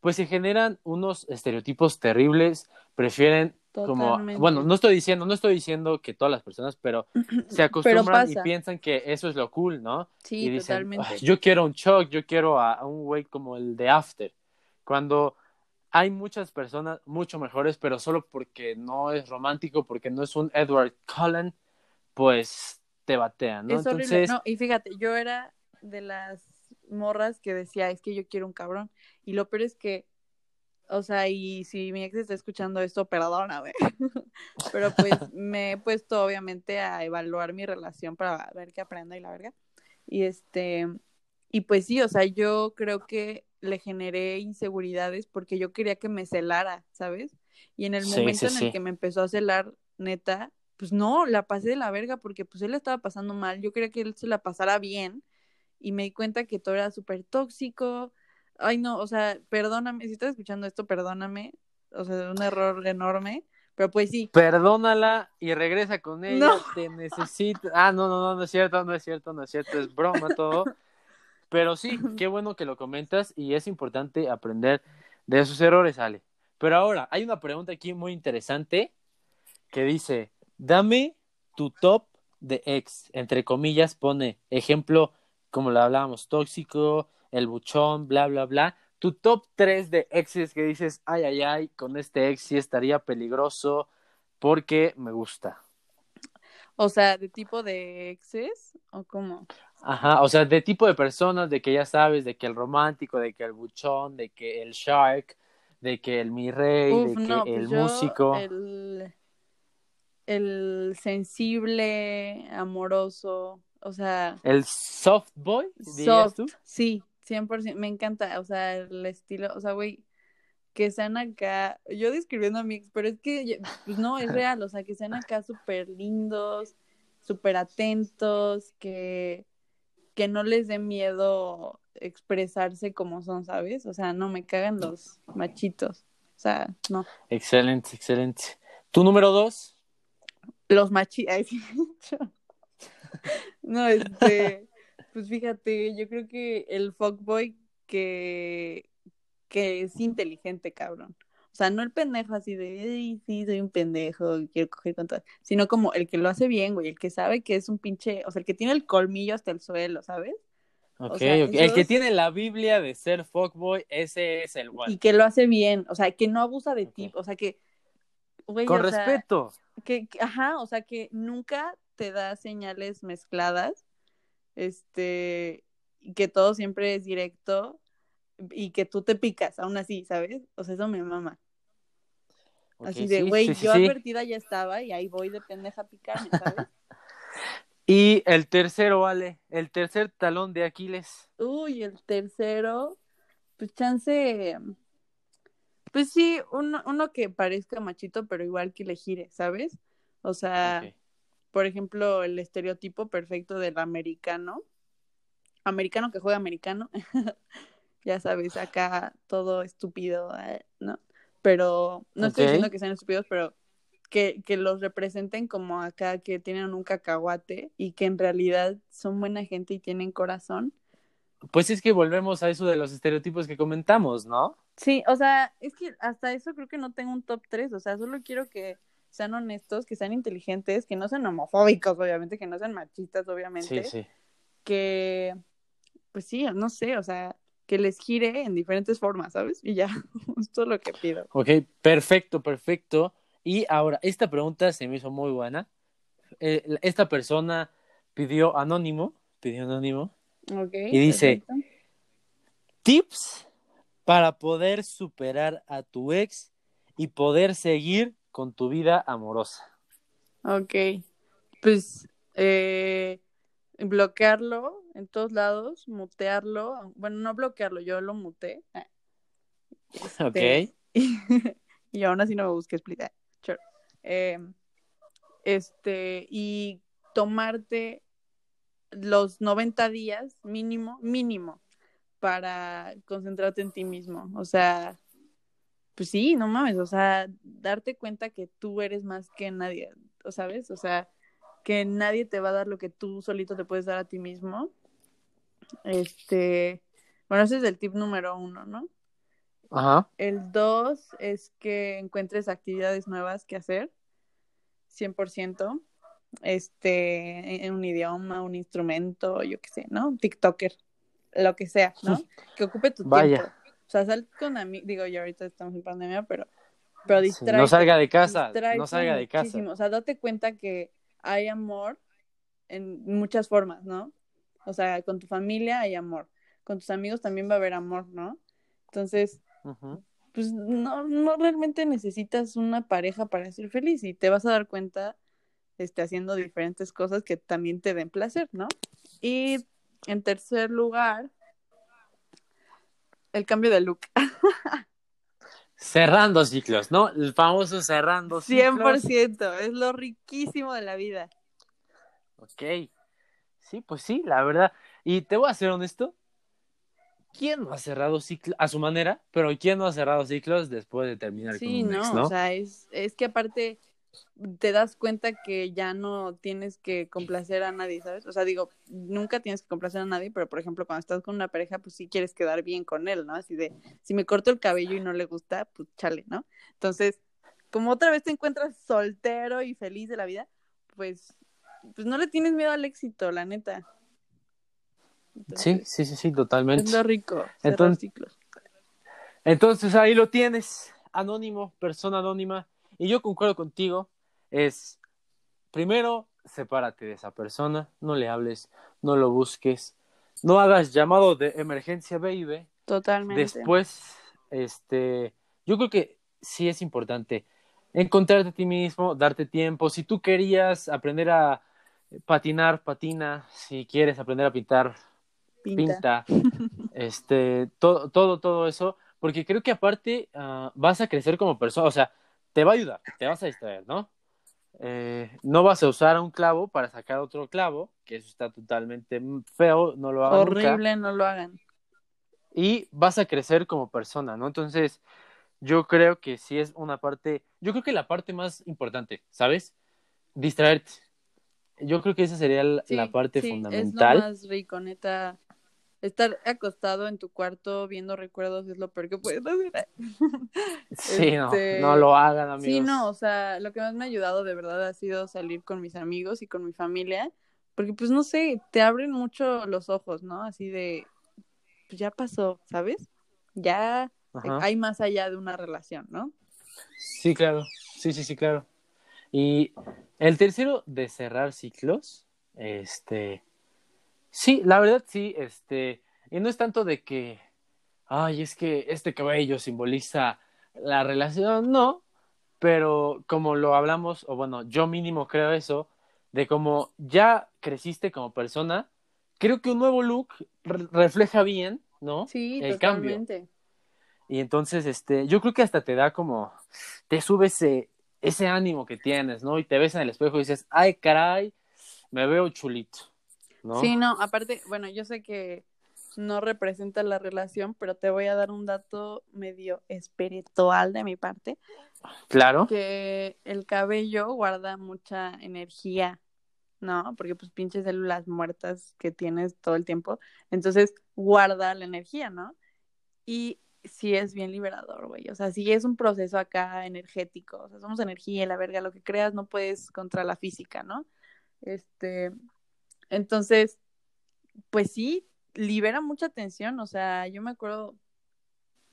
Pues se generan unos estereotipos terribles, prefieren como, bueno, no estoy diciendo, no estoy diciendo que todas las personas, pero se acostumbran y piensan que eso es lo cool, ¿no? Sí, y dicen, totalmente. "Ay, yo quiero un Chuck, yo quiero a, a un güey como el de After. Cuando hay muchas personas mucho mejores, pero solo porque no es romántico, porque no es un Edward Cullen, pues te batean, ¿no? es horrible. Entonces, No, y fíjate, yo era de las morras que decía, es que yo quiero un cabrón. Y lo peor es que, o sea, y si mi ex está escuchando esto, perdóname. Pero pues me he puesto obviamente a evaluar mi relación para ver qué aprenda y la verga. Y este, y pues sí, o sea, yo creo que le generé inseguridades porque yo quería que me celara, ¿sabes? Y en el Sí, momento sí, en el sí. que me empezó a celar, neta, pues no, la pasé de la verga porque pues él estaba pasando mal, yo quería que él se la pasara bien y me di cuenta que todo era súper tóxico. Ay, no, o sea, perdóname, si estás escuchando esto, perdóname, o sea, un error enorme, pero pues sí, perdónala y regresa con ella, No. te necesito. Ah, no, no, no, no es cierto, no es cierto, no es cierto, es broma todo. Pero sí, qué bueno que lo comentas y es importante aprender de sus errores, Ale. Pero ahora, hay una pregunta aquí muy interesante que dice, dame tu top de ex, entre comillas, pone ejemplo, como lo hablábamos, tóxico, el buchón, bla, bla, bla. Tu top 3 de exes que dices, ay, ay, ay, con este ex sí estaría peligroso porque me gusta. o sea, de tipo de exes, o cómo. Ajá, o sea, de tipo de personas, de que ya sabes, de que el romántico, de que el buchón, de que el shark, de que el mi rey, Uf, de que no, pues el yo, músico. El, el sensible, amoroso, O sea, ¿El soft boy? soft, tú? sí, 100%, me encanta, o sea, el estilo, o sea, güey, que sean acá, yo describiendo a mi ex, pero es que, pues no, es real, o sea, que sean acá súper lindos, súper atentos, que, que no les dé miedo expresarse como son, ¿sabes? O sea, no me cagan los machitos, o sea, no. Excelente, excelente. ¿Tu número dos? Los machitos, no, este, pues fíjate, yo creo que el fuckboy que, que es inteligente, cabrón. O sea, no el pendejo así de, "Ay, sí, soy un pendejo, quiero coger con todo", sino como el que lo hace bien, güey, el que sabe que es un pinche, o sea, el que tiene el colmillo hasta el suelo, ¿sabes? Ok, sea, ok. El que tiene la Biblia de ser fuckboy, ese es el one. Y que lo hace bien, o sea, que no abusa de ti, o sea, que, güey, Con o sea, respeto. que- ajá, o sea, que nunca te da señales mezcladas, este, y que todo siempre es directo y que tú te picas, aún así, ¿sabes? O sea, eso me mama. Así de, güey, sí, sí, yo sí. advertida ya estaba y ahí voy de pendeja a picarme, ¿sabes? Y el tercero, vale, el tercer talón de Aquiles. Uy, el tercero, pues chance, pues sí, uno, uno que parezca machito, pero igual que le gire, ¿sabes? O sea. Por ejemplo, el estereotipo perfecto del americano, americano que juega americano, ya sabes, acá todo estúpido, eh, ¿no? Pero no estoy diciendo que sean estúpidos, pero que, que los representen como acá, que tienen un cacahuate y que en realidad son buena gente y tienen corazón. Pues es que volvemos a eso de los estereotipos que comentamos, ¿no? Sí, o sea, es que hasta eso creo que no tengo un top 3, o sea, solo quiero que sean honestos, que sean inteligentes, que no sean homofóbicos, obviamente, que no sean machistas, obviamente, Sí, sí. que, pues sí, no sé, o sea, que les gire en diferentes formas, ¿sabes? Y ya, esto es lo que pido. Ok, perfecto, perfecto. Y ahora, esta pregunta se me hizo muy buena. Eh, esta persona pidió anónimo, pidió anónimo, Ok. Y dice- perfecto. tips para poder superar a tu ex y poder seguir con tu vida amorosa. Ok, pues eh, bloquearlo en todos lados, mutearlo, bueno, no bloquearlo, yo lo muteé. Ah. Ok. Este, y aún así no me busqué explicar. Sure. Eh, este, y tomarte los 90 días mínimo, mínimo, para concentrarte en ti mismo. O sea, pues sí, no mames, o sea, darte cuenta que tú eres más que nadie, ¿o ¿sabes? O sea, que nadie te va a dar lo que tú solito te puedes dar a ti mismo. Este, bueno, ese es el tip número uno, ¿no? Ajá. El dos es que encuentres actividades nuevas que hacer, 100%. Este, en un idioma, un instrumento, yo qué sé, ¿no? TikToker, lo que sea, ¿no? Que ocupe tu Vaya. tiempo. O sea, sal con amigos, digo, yo ahorita estamos en pandemia, pero, pero Sí, distráete. no salga de casa, no salga de casa. muchísimo. O sea, date cuenta que hay amor en muchas formas, ¿no? O sea, con tu familia hay amor, con tus amigos también va a haber amor, ¿no? Entonces, pues no, no realmente necesitas una pareja para ser feliz y te vas a dar cuenta este, haciendo diferentes cosas que también te den placer, ¿no? Y en tercer lugar, el cambio de look. Cerrando ciclos, ¿no? El famoso cerrando ciclos. 100%, es lo riquísimo de la vida. Ok. Sí, pues sí, la verdad. Y te voy a ser honesto. ¿Quién no ha cerrado ciclos a su manera? Pero ¿quién no ha cerrado ciclos después de terminar Sí, con un no, ex, no? o sea, es, es que aparte te das cuenta que ya no tienes que complacer a nadie, ¿sabes? O sea, digo, nunca tienes que complacer a nadie, pero por ejemplo, cuando estás con una pareja, pues sí quieres quedar bien con él, ¿no? Así de, si me corto el cabello y no le gusta, pues chale, ¿no? Entonces, como otra vez te encuentras soltero y feliz de la vida, pues, pues no le tienes miedo al éxito, la neta. sí, Entonces, sí, sí, sí, totalmente. Es lo rico, Entonces- ciclos. Entonces ahí lo tienes, anónimo, persona anónima. Y yo concuerdo contigo, es, primero, sepárate de esa persona, no le hables, no lo busques, no hagas llamado de emergencia, baby. Totalmente. Después, este, yo creo que sí es importante encontrarte a ti mismo, darte tiempo. Si tú querías aprender a patinar, patina, si quieres aprender a pintar, Pinta. pinta, este, todo, todo, todo eso, porque creo que aparte ah, vas a crecer como persona, o sea, te va a ayudar, te vas a distraer, ¿no? Eh, no vas a usar un clavo para sacar otro clavo, que eso está totalmente feo, no lo hagan nunca. Horrible, no lo hagan. y vas a crecer como persona, ¿no? Entonces, yo creo que sí es una parte, yo creo que la parte más importante, ¿sabes? Distraerte. Yo creo que esa sería la, Sí, la parte sí, fundamental. Es lo más rico, neta. Estar acostado en tu cuarto viendo recuerdos es lo peor que puedes hacer. Sí, no, Este, no lo hagan, amigos. Sí, no, o sea, lo que más me ha ayudado de verdad ha sido salir con mis amigos y con mi familia, porque pues no sé, te abren mucho los ojos, ¿no? Así de, pues ya pasó, ¿sabes? Ya Ajá. hay más allá de una relación, ¿no? Sí, claro. Sí, sí, sí, claro. Y el tercero de cerrar ciclos, este, sí, la verdad sí, este, y no es tanto de que, ay, es que este cabello simboliza la relación, no, pero como lo hablamos, o bueno, yo mínimo creo eso, de como ya creciste como persona, creo que un nuevo look re- refleja bien, ¿no? Sí, el cambio. Y entonces, este, yo creo que hasta te da como, te sube ese, ese ánimo que tienes, ¿no? Y te ves en el espejo y dices, ay, caray, me veo chulito, ¿no? Sí, no, aparte, bueno, yo sé que no representa la relación, pero te voy a dar un dato medio espiritual de mi parte, Claro. que el cabello guarda mucha energía, ¿no? Porque pues pinches células muertas que tienes todo el tiempo, entonces guarda la energía, ¿no? Y sí es bien liberador, güey, o sea, sí es un proceso acá energético, o sea, somos energía, la verga, lo que creas no puedes contra la física, ¿no? Este, entonces, pues sí, libera mucha tensión, o sea, yo me acuerdo,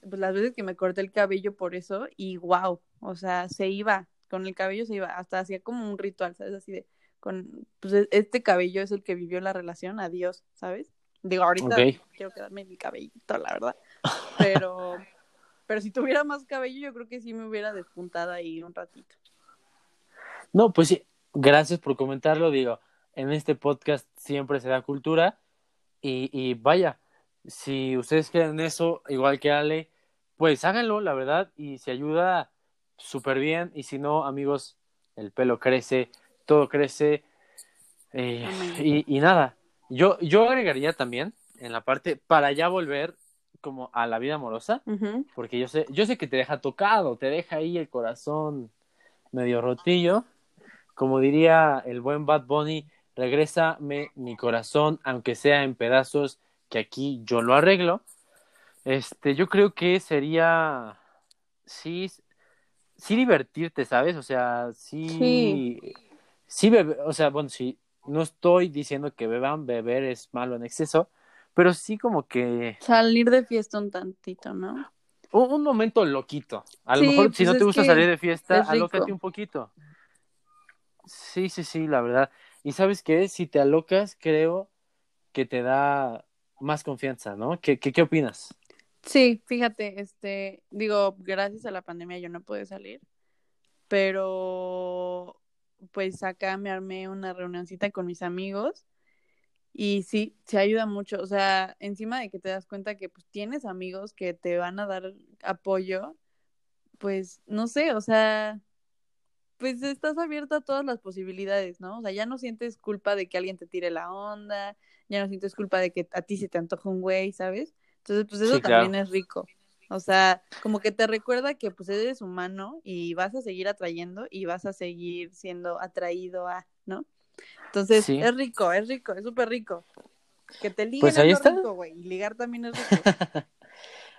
pues las veces que me corté el cabello por eso, y wow, o sea, se iba, con el cabello se iba, hasta hacía como un ritual, ¿sabes? Así de, con, pues e- este cabello es el que vivió la relación, adiós, ¿sabes? Digo, ahorita quiero quedarme mi cabellito, la verdad, pero, pero si tuviera más cabello, yo creo que sí me hubiera despuntado ahí un ratito. No, pues sí, gracias por comentarlo, digo, en este podcast siempre se da cultura y, y vaya, si ustedes creen eso, igual que Ale, pues háganlo, la verdad, y si ayuda, súper bien, y si no, amigos, el pelo crece, todo crece, eh, y, y nada, yo, yo agregaría también en la parte para ya volver como a la vida amorosa, porque yo sé, yo sé que te deja tocado, te deja ahí el corazón medio rotillo. Como diría el buen Bad Bunny, regrésame mi corazón, aunque sea en pedazos, que aquí yo lo arreglo. Este, yo creo que sería sí, sí divertirte, ¿sabes? O sea, sí, Sí. sí bebe- o sea, bueno, sí, no estoy diciendo que beban, beber es malo en exceso, pero sí como que Salir de fiesta un tantito, ¿no? un, un momento loquito. A lo Sí, mejor si pues no te gusta salir de fiesta, alócate un poquito. Sí, sí, sí, la verdad. Y sabes qué, si te alocas, creo que te da más confianza, ¿no? ¿Qué, qué, qué opinas? Sí, fíjate, este, digo, gracias a la pandemia yo no pude salir, pero pues acá me armé una reunioncita con mis amigos y sí, se ayuda mucho, o sea, encima de que te das cuenta que pues tienes amigos que te van a dar apoyo, pues no sé, o sea, pues estás abierta a todas las posibilidades, ¿no? O sea, ya no sientes culpa de que alguien te tire la onda, ya no sientes culpa de que a ti se te antoja un güey, ¿sabes? Entonces, pues eso Sí, claro. también es rico. O sea, como que te recuerda que pues eres humano y vas a seguir atrayendo y vas a seguir siendo atraído a, ¿no? Entonces, Sí. es rico, es rico, es súper rico. Que te liguen Pues es ahí está. rico, güey. Y ligar también es rico.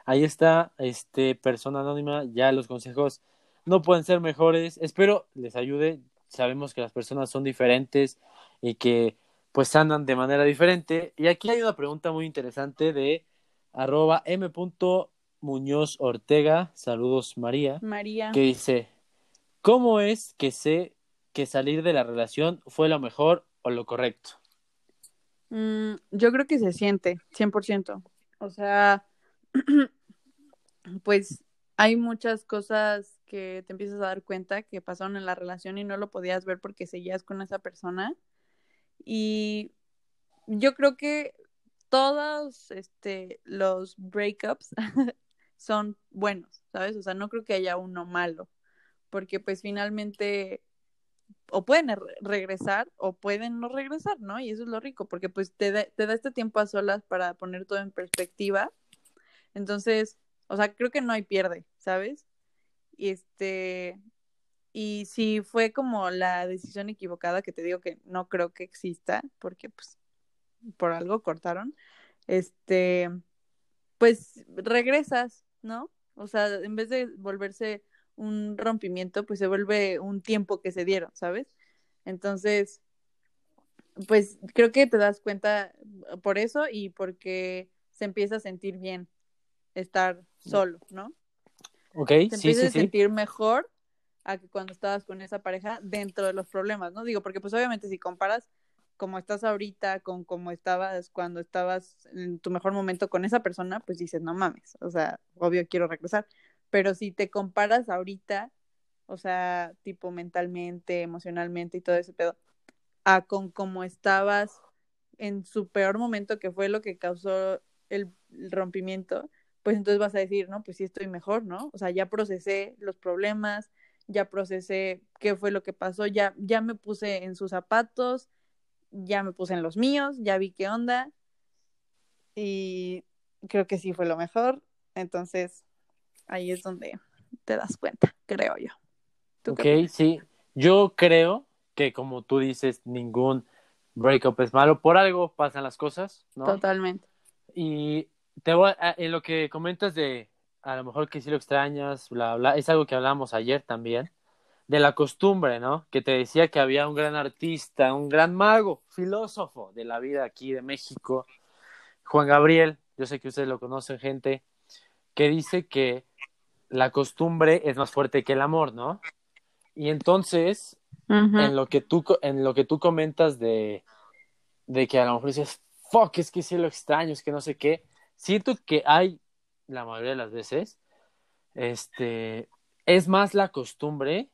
Ahí está, este, persona anónima, ya los consejos no pueden ser mejores. Espero les ayude. Sabemos que las personas son diferentes y que pues andan de manera diferente. Y aquí hay una pregunta muy interesante de arroba m. Muñoz Ortega, saludos María, María. que dice, ¿cómo es que sé que salir de la relación fue lo mejor o lo correcto? Mm, yo creo que se siente, 100%. O sea, pues hay muchas cosas que te empiezas a dar cuenta que pasaron en la relación y no lo podías ver porque seguías con esa persona. Y yo creo que todos este, los breakups son buenos, ¿sabes? O sea, no creo que haya uno malo, porque pues finalmente o pueden regresar o pueden no regresar, ¿no? Y eso es lo rico, porque pues te da, te da este tiempo a solas para poner todo en perspectiva. Entonces, o sea, creo que no hay pierde, ¿sabes? Y este, y si fue como la decisión equivocada, que te digo que no creo que exista, porque pues por algo cortaron, este, pues regresas, ¿no? O sea, en vez de volverse un rompimiento, pues se vuelve un tiempo que se dieron, ¿sabes? Entonces, pues creo que te das cuenta por eso y porque se empieza a sentir bien estar solo, ¿no? Ok, te sí, empieza a sentir mejor a que cuando estabas con esa pareja dentro de los problemas, ¿no? Digo, porque pues obviamente si comparas como estás ahorita con cómo estabas cuando estabas en tu mejor momento con esa persona, pues dices, no mames, o sea, obvio quiero regresar pero si te comparas ahorita, o sea, tipo mentalmente, emocionalmente y todo ese pedo, a con cómo estabas en su peor momento, que fue lo que causó el, rompimiento, pues entonces vas a decir, no, pues sí estoy mejor, ¿no? O sea, ya procesé los problemas, ya procesé qué fue lo que pasó, ya, ya me puse en sus zapatos, ya me puse en los míos, ya vi qué onda y creo que sí fue lo mejor. Entonces, ahí es donde te das cuenta, creo yo. ok, sí. Yo creo que como tú dices, ningún breakup es malo. Por algo pasan las cosas, ¿no? Totalmente. Y te voy en lo que comentas de a lo mejor que si lo extrañas, bla, bla, es algo que hablamos ayer también, de la costumbre, ¿no? Que te decía que había un gran artista, un gran mago, filósofo de la vida aquí de México, Juan Gabriel, yo sé que ustedes lo conocen, gente, que dice que la costumbre es más fuerte que el amor, ¿no? Y entonces, en, lo que tú, en lo que tú comentas de, de que a lo mejor dices, fuck, es que sí lo extraño, es que no sé qué, siento que hay, la mayoría de las veces, este, es más la costumbre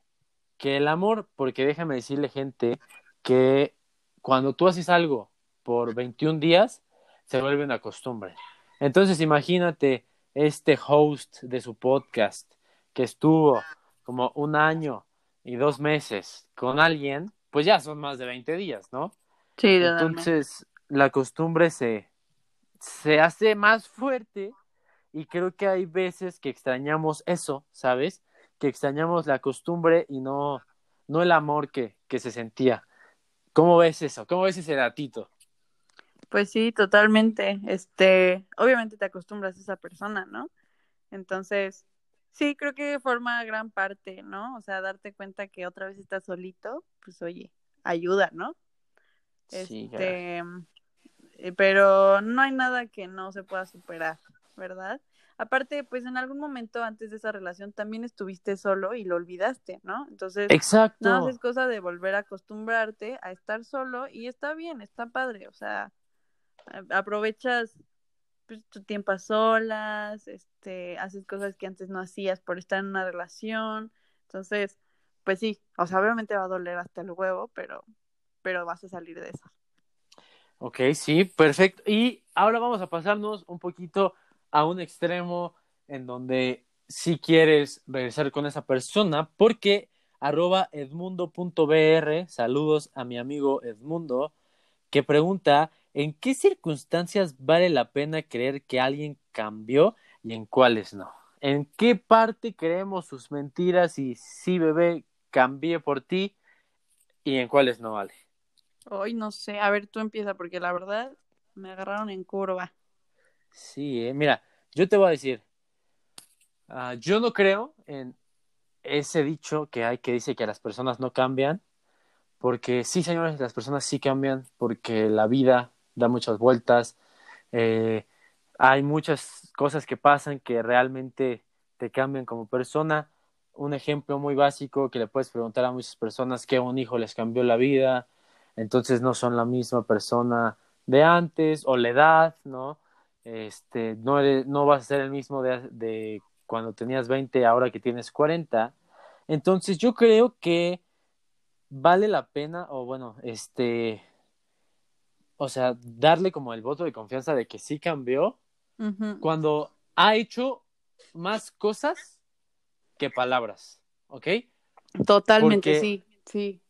que el amor, porque déjame decirle, gente, que cuando tú haces algo por 21 días, se vuelve una costumbre. Entonces, imagínate este host de su podcast que estuvo como un año y dos meses con alguien, pues ya son más de 20 días, ¿no? Sí, Entonces, la costumbre se, se hace más fuerte y creo que hay veces que extrañamos eso, ¿sabes? Que extrañamos la costumbre y no, no el amor que, que se sentía. ¿Cómo ves eso? ¿Cómo ves ese datito? Pues sí, totalmente. Este, obviamente te acostumbras a esa persona, ¿no? Entonces, sí, creo que forma gran parte, ¿no? O sea, darte cuenta que otra vez estás solito, pues oye, ayuda, ¿no? Este, pero no hay nada que no se pueda superar, ¿verdad? Aparte, pues en algún momento antes de esa relación también estuviste solo y lo olvidaste, ¿no? Entonces, Exacto. no es cosa de volver a acostumbrarte a estar solo y está bien, está padre, o sea, aprovechas pues, tu tiempo a solas, este, haces cosas que antes no hacías por estar en una relación. Entonces, pues sí, o sea, obviamente va a doler hasta el huevo, pero, pero vas a salir de eso. Ok, sí, perfecto. Y ahora vamos a pasarnos un poquito a un extremo en donde si quieres regresar con esa persona, porque arroba edmundo.br, saludos a mi amigo Edmundo, que pregunta ¿En qué circunstancias vale la pena creer que alguien cambió y en cuáles no? ¿En qué parte creemos sus mentiras y sí, bebé, cambié por ti y en cuáles no vale? Hoy no sé, a ver, tú empieza porque la verdad me agarraron en curva. Sí, eh, mira, yo te voy a decir, ah, yo no creo en ese dicho que hay que dice que las personas no cambian, porque sí, señores, las personas sí cambian, porque la vida da muchas vueltas. Eh, hay muchas cosas que pasan que realmente te cambian como persona. Un ejemplo muy básico que le puedes preguntar a muchas personas que un hijo les cambió la vida, entonces no son la misma persona de antes o la edad, ¿no? Este, no, no vas a ser el mismo de, de cuando tenías 20 ahora que tienes 40. Entonces yo creo que vale la pena, o bueno, este, o sea, darle como el voto de confianza de que sí cambió cuando ha hecho más cosas que palabras, ¿ok? Totalmente, Porque- sí, sí.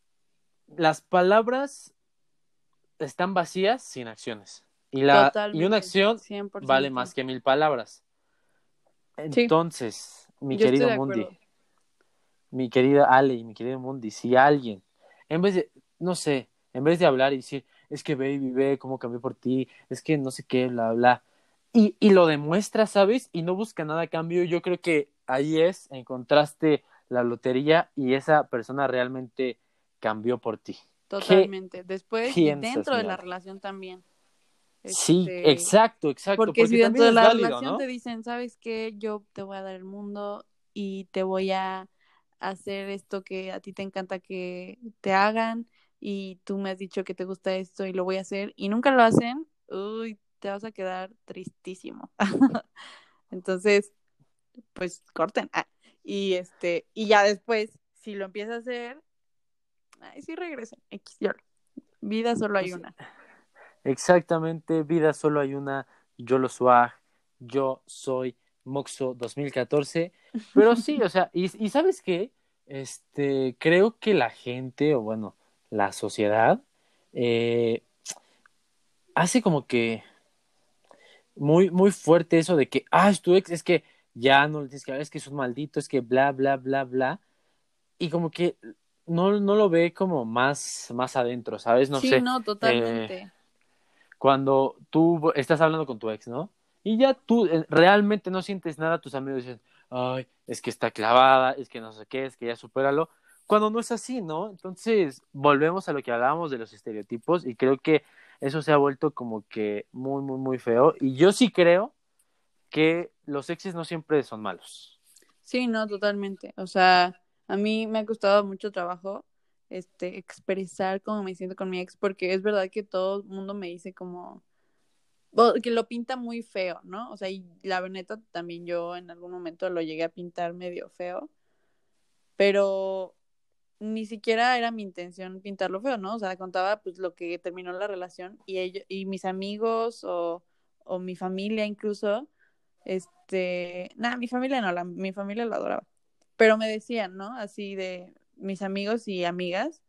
Las palabras están vacías sin acciones. Y, la, y una acción 100%. vale más que mil palabras. Sí. Entonces, mi Yo querido Mundi, mi querida Ale y mi querido Mundi, si alguien, en vez de, no sé, en vez de hablar y decir, es que baby, ve cómo cambié por ti, es que no sé qué, bla, bla, y, y lo demuestra, ¿sabes? Y no busca nada a cambio, yo creo que ahí es, encontraste la lotería y esa persona realmente cambió por ti. Totalmente. Después, piensas, dentro de la relación también. Sí, Este, exacto, exacto. Porque, si dentro de la válido, relación ¿no? te dicen, ¿sabes qué? Yo te voy a dar el mundo y te voy a hacer esto que a ti te encanta que te hagan y tú me has dicho que te gusta esto y lo voy a hacer y nunca lo hacen, uy, te vas a quedar tristísimo. Entonces, pues corten. Ah, y este, y ya después, si lo empieza a hacer, ay, sí regresen. X, yo- Vida solo hay Pues, una. Exactamente, vida solo hay una, yo lo swag, yo soy Moxo 2014, pero sí, o sea, y, y ¿sabes qué? Este, creo que la gente, o bueno, la sociedad, eh, hace como que muy, muy fuerte eso de que, ah, es tu ex, es que ya no le tienes que hablar, es que es un maldito, es que bla, bla, bla, bla, y como que no, no lo ve como más, más adentro, ¿sabes? No sí, sé. no, totalmente. eh, cuando tú estás hablando con tu ex, ¿no? Y ya tú eh, realmente no sientes nada, tus amigos dicen, ay, es que está clavada, es que no sé qué, es que ya supéralo. Cuando no es así, ¿no? Entonces, volvemos a lo que hablábamos de los estereotipos y creo que eso se ha vuelto como que muy, muy, muy feo. Y yo sí creo que los exes no siempre son malos. Sí, no, totalmente. O sea, a mí me ha costado mucho trabajo este expresar cómo me siento con mi ex, porque es verdad que todo el mundo me dice como que lo pinta muy feo, ¿no? O sea, y la neta también yo en algún momento lo llegué a pintar medio feo, pero ni siquiera era mi intención pintarlo feo, ¿no? O sea, contaba pues lo que terminó la relación y ellos y mis amigos o, o mi familia incluso este, nada, mi familia no, la, mi familia lo adoraba. Pero me decían, ¿no? Así de mis amigos y amigas,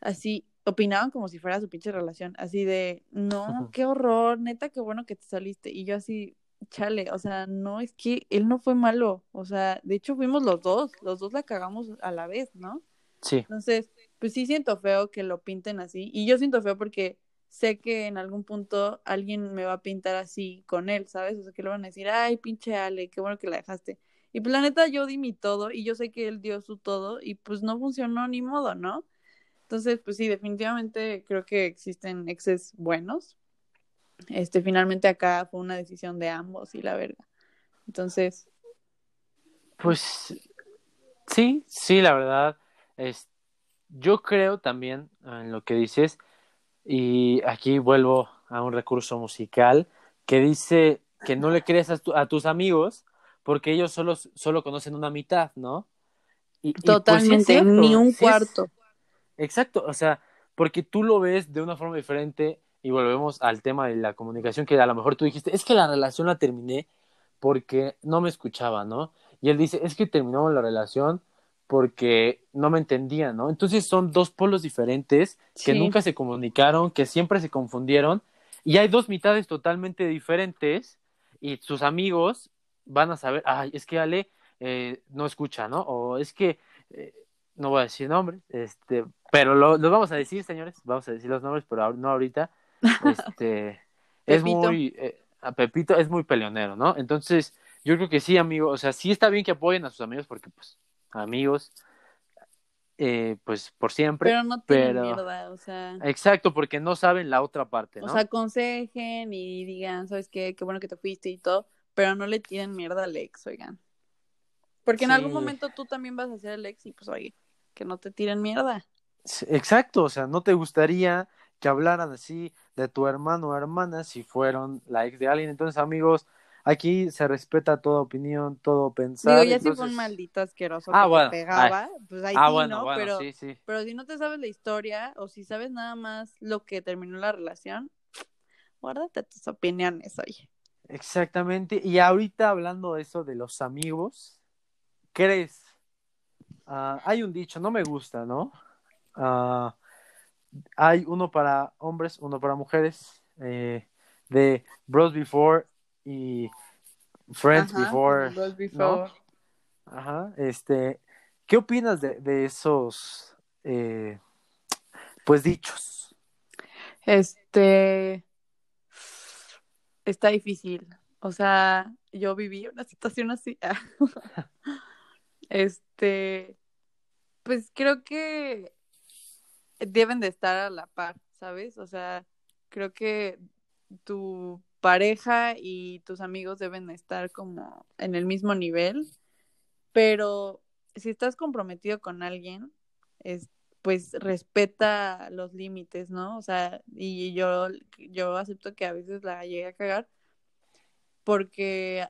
así opinaban como si fuera su pinche relación, así de, no, qué horror, neta, qué bueno que te saliste. Y yo así, chale, o sea, no, es que él no fue malo, o sea, de hecho fuimos los dos, los dos la cagamos a la vez, ¿no? Sí, Entonces, pues sí siento feo que lo pinten así. Y yo siento feo porque sé que en algún punto alguien me va a pintar así con él, ¿sabes? O sea, que le van a decir, ay, pinche Ale, qué bueno que la dejaste. Y pues la neta yo di mi todo y yo sé que él dio su todo y pues no funcionó ni modo, ¿no? Entonces, pues sí, definitivamente creo que existen exes buenos. Este, finalmente acá fue una decisión de ambos y la verga. Entonces, pues sí, sí, la verdad, es, yo creo también en lo que dices, y aquí vuelvo a un recurso musical que dice que no le crees a, tu- a tus amigos porque ellos solo, solo conocen una mitad, ¿no? Y, y pues sí es totalmente, ni un sí es- cuarto. Exacto, o sea, porque tú lo ves de una forma diferente y volvemos al tema de la comunicación que a lo mejor tú dijiste, es que la relación la terminé porque no me escuchaba, ¿no? Y él dice, es que terminamos la relación porque no me entendía, ¿no? Entonces son dos polos diferentes que Sí. nunca se comunicaron, que siempre se confundieron y hay dos mitades totalmente diferentes y sus amigos van a saber, ay, es que Ale eh, no escucha, ¿no? O es que, eh, no voy a decir nombres, este, pero lo, los vamos a decir, señores, vamos a decir los nombres, pero no ahorita. Este, es muy, eh, a Pepito es muy peleonero, ¿no? Entonces, yo creo que sí, amigo, o sea, sí está bien que apoyen a sus amigos porque, pues, amigos, eh, pues, por siempre. Pero no tienen pero- mierda, o sea, Exacto, porque no saben la otra parte, ¿no? o sea, aconsejen y digan, ¿sabes qué? Qué bueno que te fuiste y todo, pero no le tiren mierda al ex, oigan. Porque en algún momento tú también vas a ser el ex y pues oye, que no te tiren mierda. Exacto, o sea, no te gustaría que hablaran así de tu hermano o hermana si fueron la ex de alguien. Entonces, amigos, aquí se respeta toda opinión, todo pensar. Digo, ya si fue un maldito asqueroso Ah, que bueno, te pegaba, pues ahí Ah, sí, bueno, ¿no? bueno, pero, sí, sí. pero si no te sabes la historia o si sabes nada más lo que terminó la relación, guárdate tus opiniones, oye. Exactamente. Y ahorita hablando de eso de los amigos, ¿crees? Ah, hay un dicho, no me gusta, ¿no? Ah, hay uno para hombres, uno para mujeres, eh, de Bros Before y Friends Ajá, Before. Bros Before. Ajá, este, ¿qué opinas de, de esos, eh, pues, dichos? Este está difícil. O sea, yo viví una situación así. Este, pues creo que deben de estar a la par, ¿sabes? O sea, creo que tu pareja y tus amigos deben estar como en el mismo nivel, pero si estás comprometido con alguien, es, pues respeta los límites, ¿no? O sea, y yo, yo acepto que a veces la llegué a cagar porque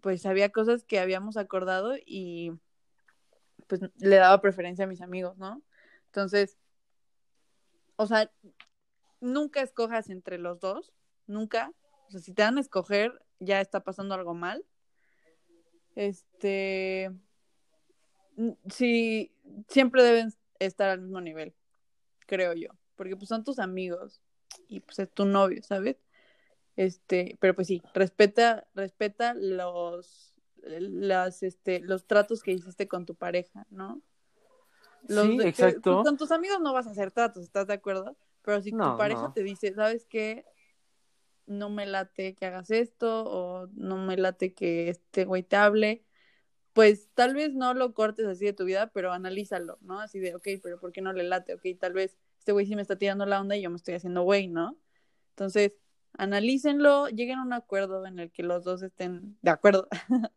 pues había cosas que habíamos acordado y pues le daba preferencia a mis amigos, ¿no? Entonces, o sea, nunca escojas entre los dos, nunca. O sea, si te dan a escoger, ya está pasando algo mal. Este, sí, siempre deben estar al mismo nivel, creo yo, porque pues son tus amigos y pues es tu novio, ¿sabes? Este, pero pues sí, respeta, respeta los, las, este, los tratos que hiciste con tu pareja, ¿no? Los Sí, de- exacto. pues, con tus amigos no vas a hacer tratos, ¿estás de acuerdo? Pero si No, tu pareja no. te dice, ¿sabes qué? No me late que hagas esto, o no me late que este güey te hable, pues tal vez no lo cortes así de tu vida, pero analízalo, ¿no? Así de, ok, pero ¿por qué no le late? Ok, tal vez este güey sí me está tirando la onda y yo me estoy haciendo güey, ¿no? Entonces, analícenlo, lleguen a un acuerdo en el que los dos estén de acuerdo.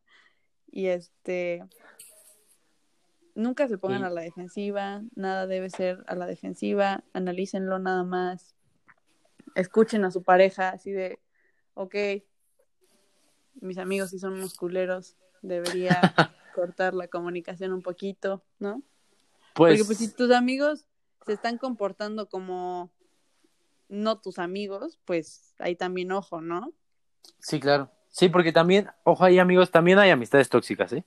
y este, nunca se pongan a la defensiva, nada debe ser a la defensiva, analícenlo nada más. Escuchen a su pareja así de, ok, mis amigos sí son musculeros, debería cortar la comunicación un poquito, ¿no? Pues, Porque pues si tus amigos se están comportando como no tus amigos, pues ahí también ojo, ¿no? sí, claro. Sí, porque también, ojo ahí, amigos, también hay amistades tóxicas, ¿eh?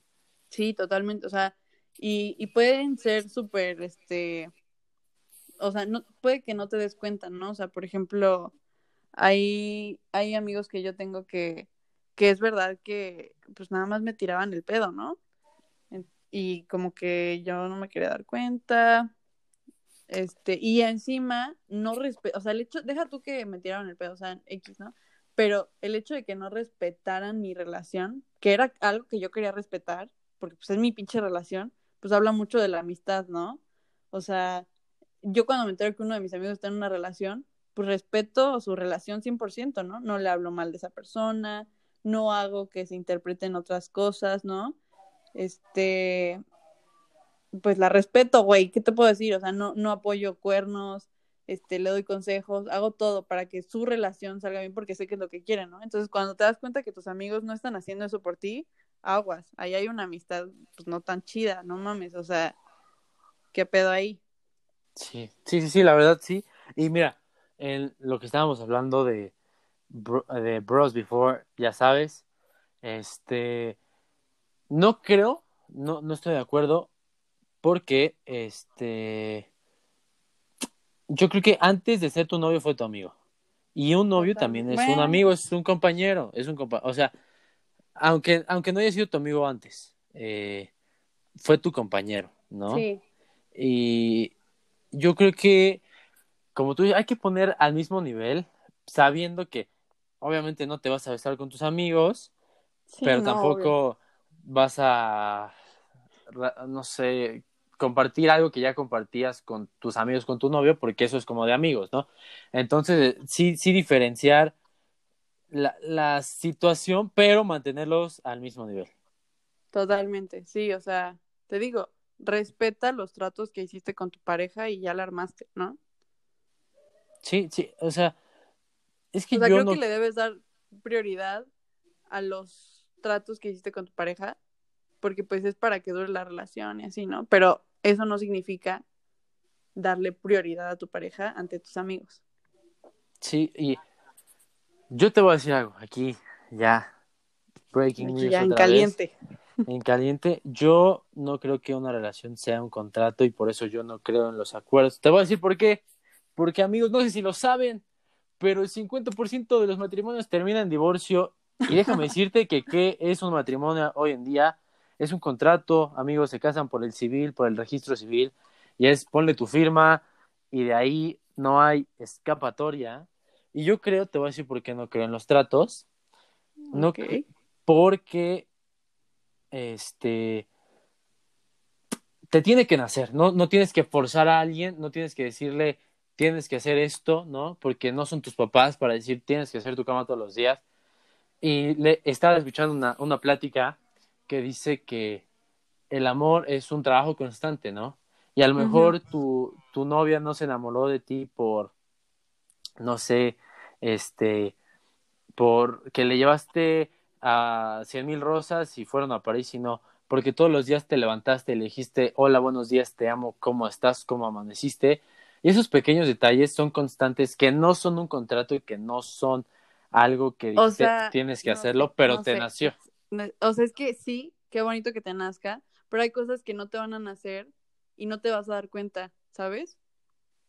Sí, totalmente, o sea, y, y pueden ser súper, este, o sea, no, puede que no te des cuenta, ¿no? O sea, por ejemplo, hay, hay amigos que yo tengo que, que es verdad que pues nada más me tiraban el pedo, ¿no? Y como que yo no me quería dar cuenta, este, y encima no respeto, o sea, el hecho, deja tú que me tiraron el pedo, o sea, X, ¿no? Pero el hecho de que no respetaran mi relación, que era algo que yo quería respetar, porque pues es mi pinche relación, pues habla mucho de la amistad, ¿no? O sea, yo cuando me entero que uno de mis amigos está en una relación, pues respeto su relación 100%, ¿no? No le hablo mal de esa persona, no hago que se interpreten otras cosas, ¿no? Este, pues la respeto, güey, ¿qué te puedo decir? O sea, no, no apoyo cuernos, este, le doy consejos, hago todo para que su relación salga bien porque sé que es lo que quieren, ¿no? Entonces, cuando te das cuenta que tus amigos no están haciendo eso por ti, aguas, ahí hay una amistad, pues no tan chida, no mames, o sea, ¿qué pedo ahí? Sí, sí, sí, sí, la verdad sí. Y mira, en lo que estábamos hablando de, bro- de Bros Before, ya sabes, este, no creo, no, no estoy de acuerdo, porque, este, yo creo que antes de ser tu novio fue tu amigo. Y un novio también es un amigo, es un compañero, es un compa o sea, aunque, aunque no haya sido tu amigo antes, eh, fue tu compañero, ¿no? Sí, Y yo creo que, como tú dices, hay que poner al mismo nivel, sabiendo que obviamente no te vas a besar con tus amigos, sí, pero no, tampoco obvio. vas a, no sé, compartir algo que ya compartías con tus amigos, con tu novio, porque eso es como de amigos, ¿no? Entonces, sí, sí diferenciar la, la situación, pero mantenerlos al mismo nivel. Totalmente, sí, o sea, te digo, respeta los tratos que hiciste con tu pareja y ya la armaste, ¿no? Sí, sí, o sea, es que O sea, yo creo no... que le debes dar prioridad a los tratos que hiciste con tu pareja, porque pues es para que dure la relación y así, ¿no? Pero eso no significa darle prioridad a tu pareja ante tus amigos. Sí, y yo te voy a decir algo aquí, ya. Breaking news. Ya en vez. caliente. En caliente, yo no creo que una relación sea un contrato y por eso yo no creo en los acuerdos. Te voy a decir por qué. Porque amigos, no sé si lo saben, pero el 50% de los matrimonios terminan en divorcio. Y déjame decirte que qué es un matrimonio hoy en día. Es un contrato, amigos, se casan por el civil, por el registro civil. Y es ponle tu firma y de ahí no hay escapatoria. Y yo creo, te voy a decir por qué no creo en los tratos. No porque este te tiene que nacer, no, no tienes que forzar a alguien, no tienes que decirle tienes que hacer esto, ¿no? Porque no son tus papás para decir tienes que hacer tu cama todos los días. Y le estaba escuchando una, una plática que dice que el amor es un trabajo constante, ¿no? Y a lo mejor tu, tu novia no se enamoró de ti por, no sé, este, por que le llevaste a cien mil rosas y fueron a París y no, porque todos los días te levantaste y le dijiste, hola, buenos días, te amo, ¿cómo estás? ¿Cómo amaneciste? Y esos pequeños detalles son constantes que no son un contrato y que no son algo que O sea, tienes que no hacerlo, sé, pero no te sé. nació. O sea, es que sí, qué bonito que te nazca, pero hay cosas que no te van a nacer y no te vas a dar cuenta, ¿sabes?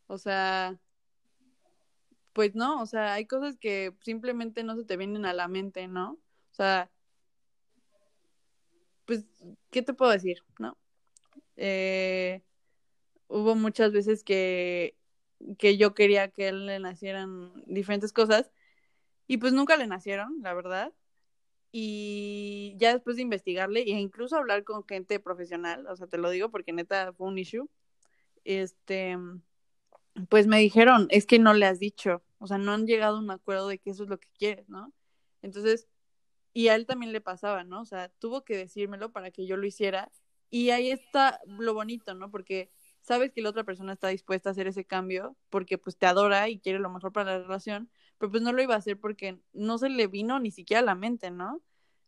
O sea, pues no, o sea, hay cosas que simplemente no se te vienen a la mente, ¿no? O sea, pues, ¿qué te puedo decir? ¿No? Eh, hubo muchas veces que, que yo quería que él le nacieran diferentes cosas y pues nunca le nacieron, la verdad. Y ya después de investigarle e incluso hablar con gente profesional, o sea, te lo digo porque neta fue un issue, este, pues me dijeron, es que no le has dicho, o sea, no han llegado a un acuerdo de que eso es lo que quieres, ¿no? Entonces, y a él también le pasaba, ¿no? O sea, tuvo que decírmelo para que yo lo hiciera. Y ahí está lo bonito, ¿no? Porque sabes que la otra persona está dispuesta a hacer ese cambio porque pues te adora y quiere lo mejor para la relación, pero pues no lo iba a hacer porque no se le vino ni siquiera a la mente, ¿no?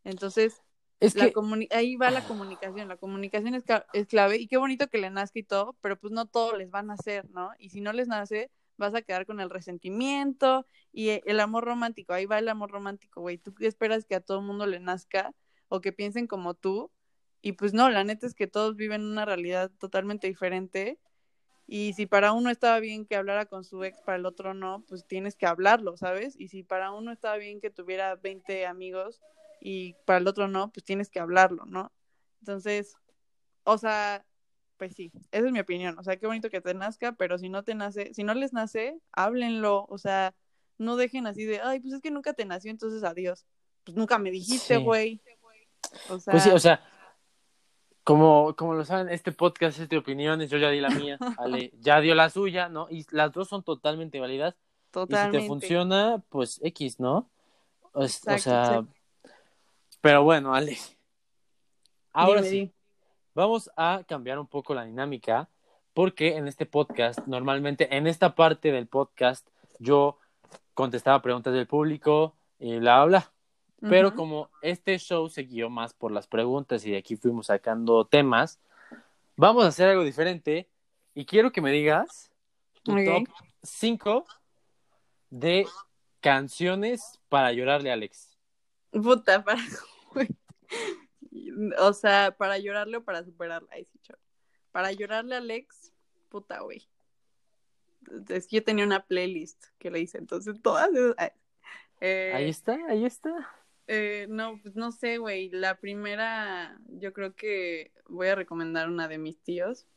Entonces, Es la que, ahí va la comunicación, la comunicación es, clave y qué bonito que le nazca y todo, pero pues no todo les van a hacer, ¿no? Y si no les nace, vas a quedar con el resentimiento y e- el amor romántico, ahí va el amor romántico, güey, tú esperas que a todo mundo le nazca o que piensen como tú y pues no, la neta es que todos viven una realidad totalmente diferente y si para uno estaba bien que hablara con su ex, para el otro no, pues tienes que hablarlo, ¿sabes? Y si para uno estaba bien que tuviera 20 amigos y para el otro no, pues tienes que hablarlo, ¿no? Entonces, o sea, pues sí, esa es mi opinión. O sea, qué bonito que te nazca, pero si no te nace, si no les nace, háblenlo. O sea, no dejen así de, ay, pues es que nunca te nació, entonces adiós. Pues nunca me dijiste, Sí. güey. O sea, pues sí, o sea, como, como lo saben, este podcast es de opiniones, yo ya di la mía, Ale ya dio la suya, ¿no? Y las dos son totalmente válidas. Y si totalmente. te funciona, pues X, ¿no? O, sea, exacto. pero bueno, Ale. Ahora Dime, sí, vamos a cambiar un poco la dinámica, porque en este podcast, normalmente en esta parte del podcast, yo contestaba preguntas del público y bla, bla, bla. Pero como este show se guió más por las preguntas y de aquí fuimos sacando temas, vamos a hacer algo diferente y quiero que me digas tu top 5 de canciones para llorarle a Alex. Puta, para. o sea, para llorarle o para superarla. Ay, sí. Para llorarle a Alex, puta, güey. Es que yo tenía una playlist que le hice, entonces todas esas. ay. Eh, Ahí está, ahí está. Eh, no, pues no sé, güey. La primera, yo creo que voy a recomendar una de mis tíos,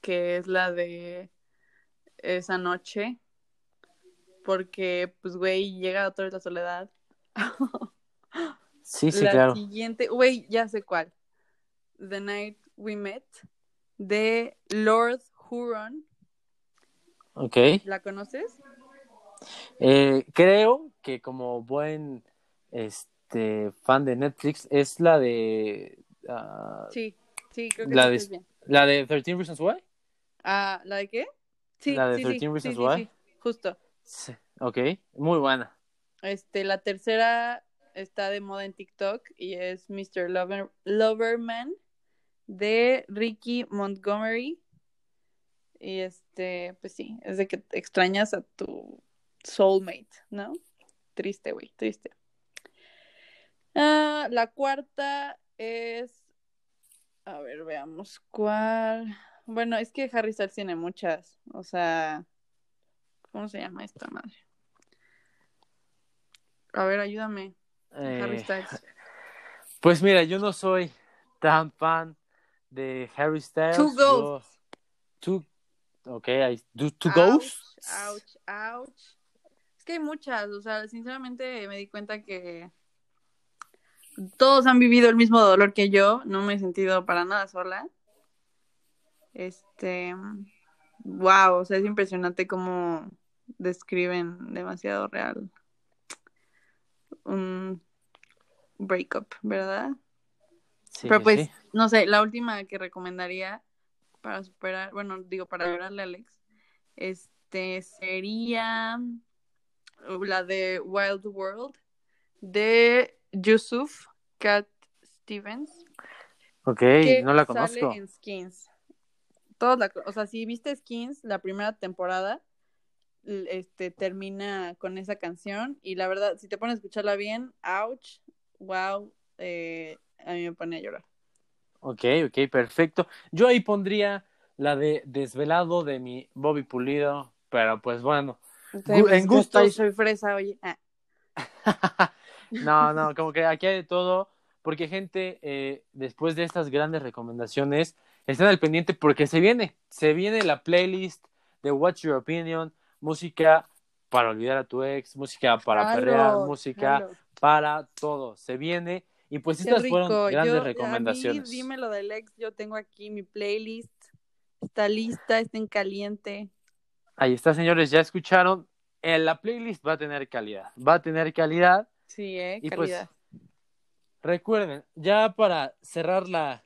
que es la de esa noche, porque, pues, güey, llega otra vez la soledad. Sí, sí, la claro. siguiente, güey, ya sé cuál. The Night We Met, de Lord Huron. Ok. ¿La conoces? Eh, creo que como buen este fan de Netflix es la de ah, Sí, sí, creo que La de- bien. la de 13 Reasons Why. Ah, ¿la de qué? Sí, La de sí, 13 sí, Reasons sí, Why. justo. Sí, ok, muy buena. Este, la tercera, está de moda en TikTok y es Mr. Lover, Loverman de Ricky Montgomery. Y este, pues sí, es de que extrañas a tu soulmate, ¿no? Triste, güey, triste. Ah, la cuarta es. A ver, veamos cuál. Bueno, es que Harry Styles tiene muchas. O sea. ¿Cómo se llama esta madre? A ver, ayúdame. Harry Eh, Styles. pues mira, yo no soy tan fan de Harry Styles. Two yo- Ghosts. Two, ok, ahí, Two, two Ouch, Ghosts. Ouch, ouch. Es que hay muchas, o sea, sinceramente me di cuenta que todos han vivido el mismo dolor que yo, no me he sentido para nada sola. Este, wow, o sea, es impresionante cómo describen demasiado real un breakup, ¿verdad? Sí, Pero pues, sí. no sé, la última que recomendaría para superar, bueno, digo, para llorarle a Alex, este sería la de Wild World de Yusuf Cat Stevens, Ok, que no la sale conozco. en Skins. Todos la- o sea, si viste Skins, la primera temporada, este termina con esa canción y la verdad, si te pones a escucharla bien, ouch, wow, eh, a mí me pone a llorar. Ok, ok, perfecto. Yo ahí pondría la de Desvelado de mi Bobby Pulido, pero pues bueno. En gustos- soy fresa, oye. Ah, no, no, como que aquí hay de todo, porque gente, eh, después de estas grandes recomendaciones, estén al pendiente porque se viene, se viene la playlist de What's Your Opinion, música para olvidar a tu ex, música para jalo, perrear, música para todo, se viene. Y pues Qué estas rico. fueron grandes Yo- A recomendaciones. mí, dime lo del ex, yo tengo aquí mi playlist. Está lista, está en caliente. Ahí está, señores, ya escucharon. Eh, la playlist va a tener calidad, va a tener calidad. Sí, eh, Y pues, calidad. Recuerden, ya para cerrar la,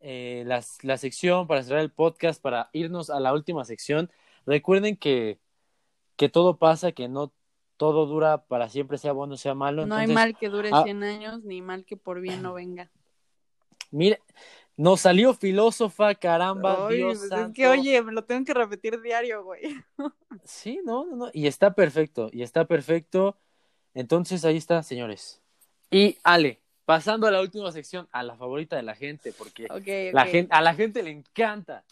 eh, las- la, sección, para cerrar el podcast, para irnos a la última sección, recuerden que, que todo pasa, que no todo dura para siempre, sea bueno, sea malo. no hay mal que dure ah- 100 años, ni mal que por bien no venga. Mire, nos salió filósofa, caramba, Ay, Dios pues es que, oye, me lo tengo que repetir diario, güey. Sí, no, no, no, y está perfecto, y está perfecto. Entonces, ahí está, señores. Y Ale, pasando a la última sección, a la favorita de la gente, porque La gente, a la gente le encanta.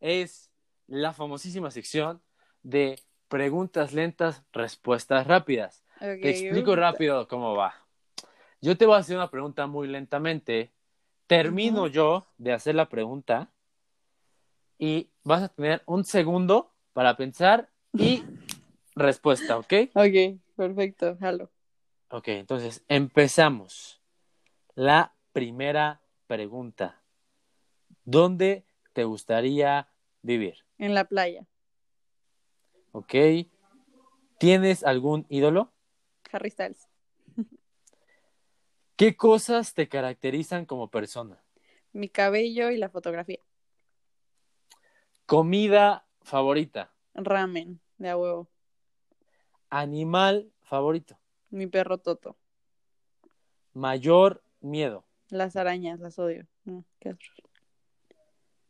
Es la famosísima sección de preguntas lentas, respuestas rápidas. Ok, Te explico rápido cómo va. Yo te voy a hacer una pregunta muy lentamente. Termino yo de hacer la pregunta y vas a tener un segundo para pensar y respuesta, ¿ok? Ok, perfecto, jalo. Ok, entonces empezamos. La primera pregunta. ¿Dónde te gustaría vivir? En la playa. Ok. ¿Tienes algún ídolo? Harry Styles. ¿Qué cosas te caracterizan como persona? Mi cabello y la fotografía. Comida favorita. Ramen, de a huevo. Animal favorito. Mi perro Toto. Mayor miedo. Las arañas, las odio. Mm, qué horror.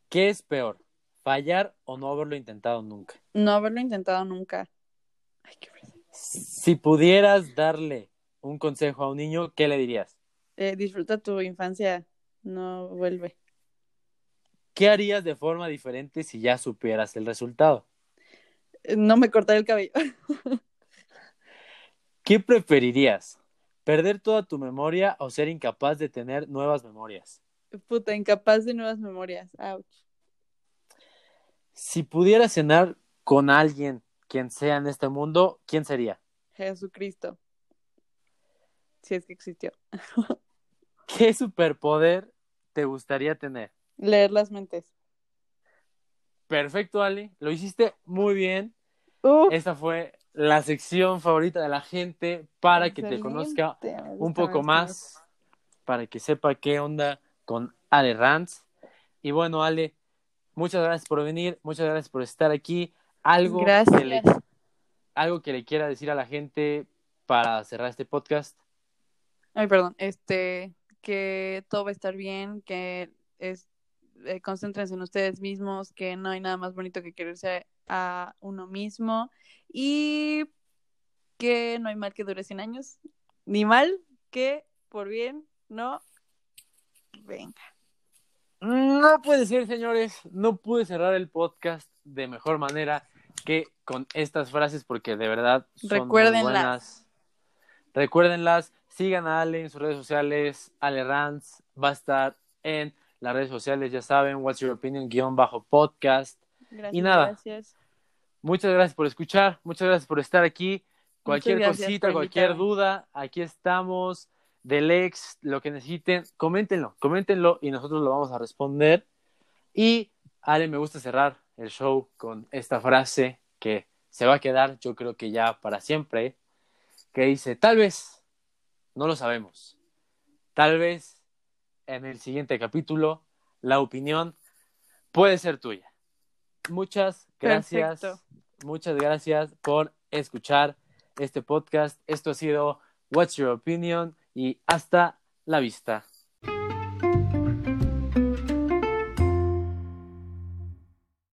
¿Qué es peor? ¿Fallar o no haberlo intentado nunca? No haberlo intentado nunca. Ay, qué. Si pudieras darle un consejo a un niño, ¿qué le dirías? Eh, disfruta tu infancia, no vuelve. ¿Qué harías de forma diferente si ya supieras el resultado? Eh, No me cortaré el cabello. ¿Qué preferirías? ¿Perder toda tu memoria o ser incapaz de tener nuevas memorias? Puta, incapaz de nuevas memorias. Ouch. Si pudieras cenar con alguien, quien sea en este mundo, ¿quién sería? Jesucristo. Si es que existió. ¿Qué superpoder te gustaría tener? Leer las mentes. Perfecto, Ali. Lo hiciste muy bien. Uf, Esta fue la sección favorita de la gente para que te conozca un poco más, para que sepa qué onda con Ale Ranz. Y bueno, Ale, muchas gracias por venir, muchas gracias por estar aquí. Algo que le, algo que le quiera decir a la gente para cerrar este podcast. Ay, perdón, este, que todo va a estar bien, que es, eh, concéntrense en ustedes mismos, que no hay nada más bonito que quererse a uno mismo y que no hay mal que dure 100 años, ni mal que por bien no venga. No puede ser, señores. No pude cerrar el podcast de mejor manera que con estas frases porque de verdad son Recuérdenlas. muy buenas. Recuérdenlas. Sigan a Ale en sus redes sociales. Ale Ranz va a estar en las redes sociales, ya saben, What's Your Opinion, guion bajo podcast. Gracias, Y nada. gracias. Muchas gracias por escuchar, muchas gracias por estar aquí. Cualquier gracias cosita, cualquier duda, aquí estamos. Del ex, lo que necesiten, coméntenlo, coméntenlo y nosotros lo vamos a responder. Y Ale, me gusta cerrar el show con esta frase que se va a quedar, yo creo que ya para siempre, que dice, tal vez, no lo sabemos, tal vez en el siguiente capítulo la opinión puede ser tuya. Muchas gracias. Muchas gracias por escuchar este podcast. Esto ha sido What's Your Opinion y hasta la vista.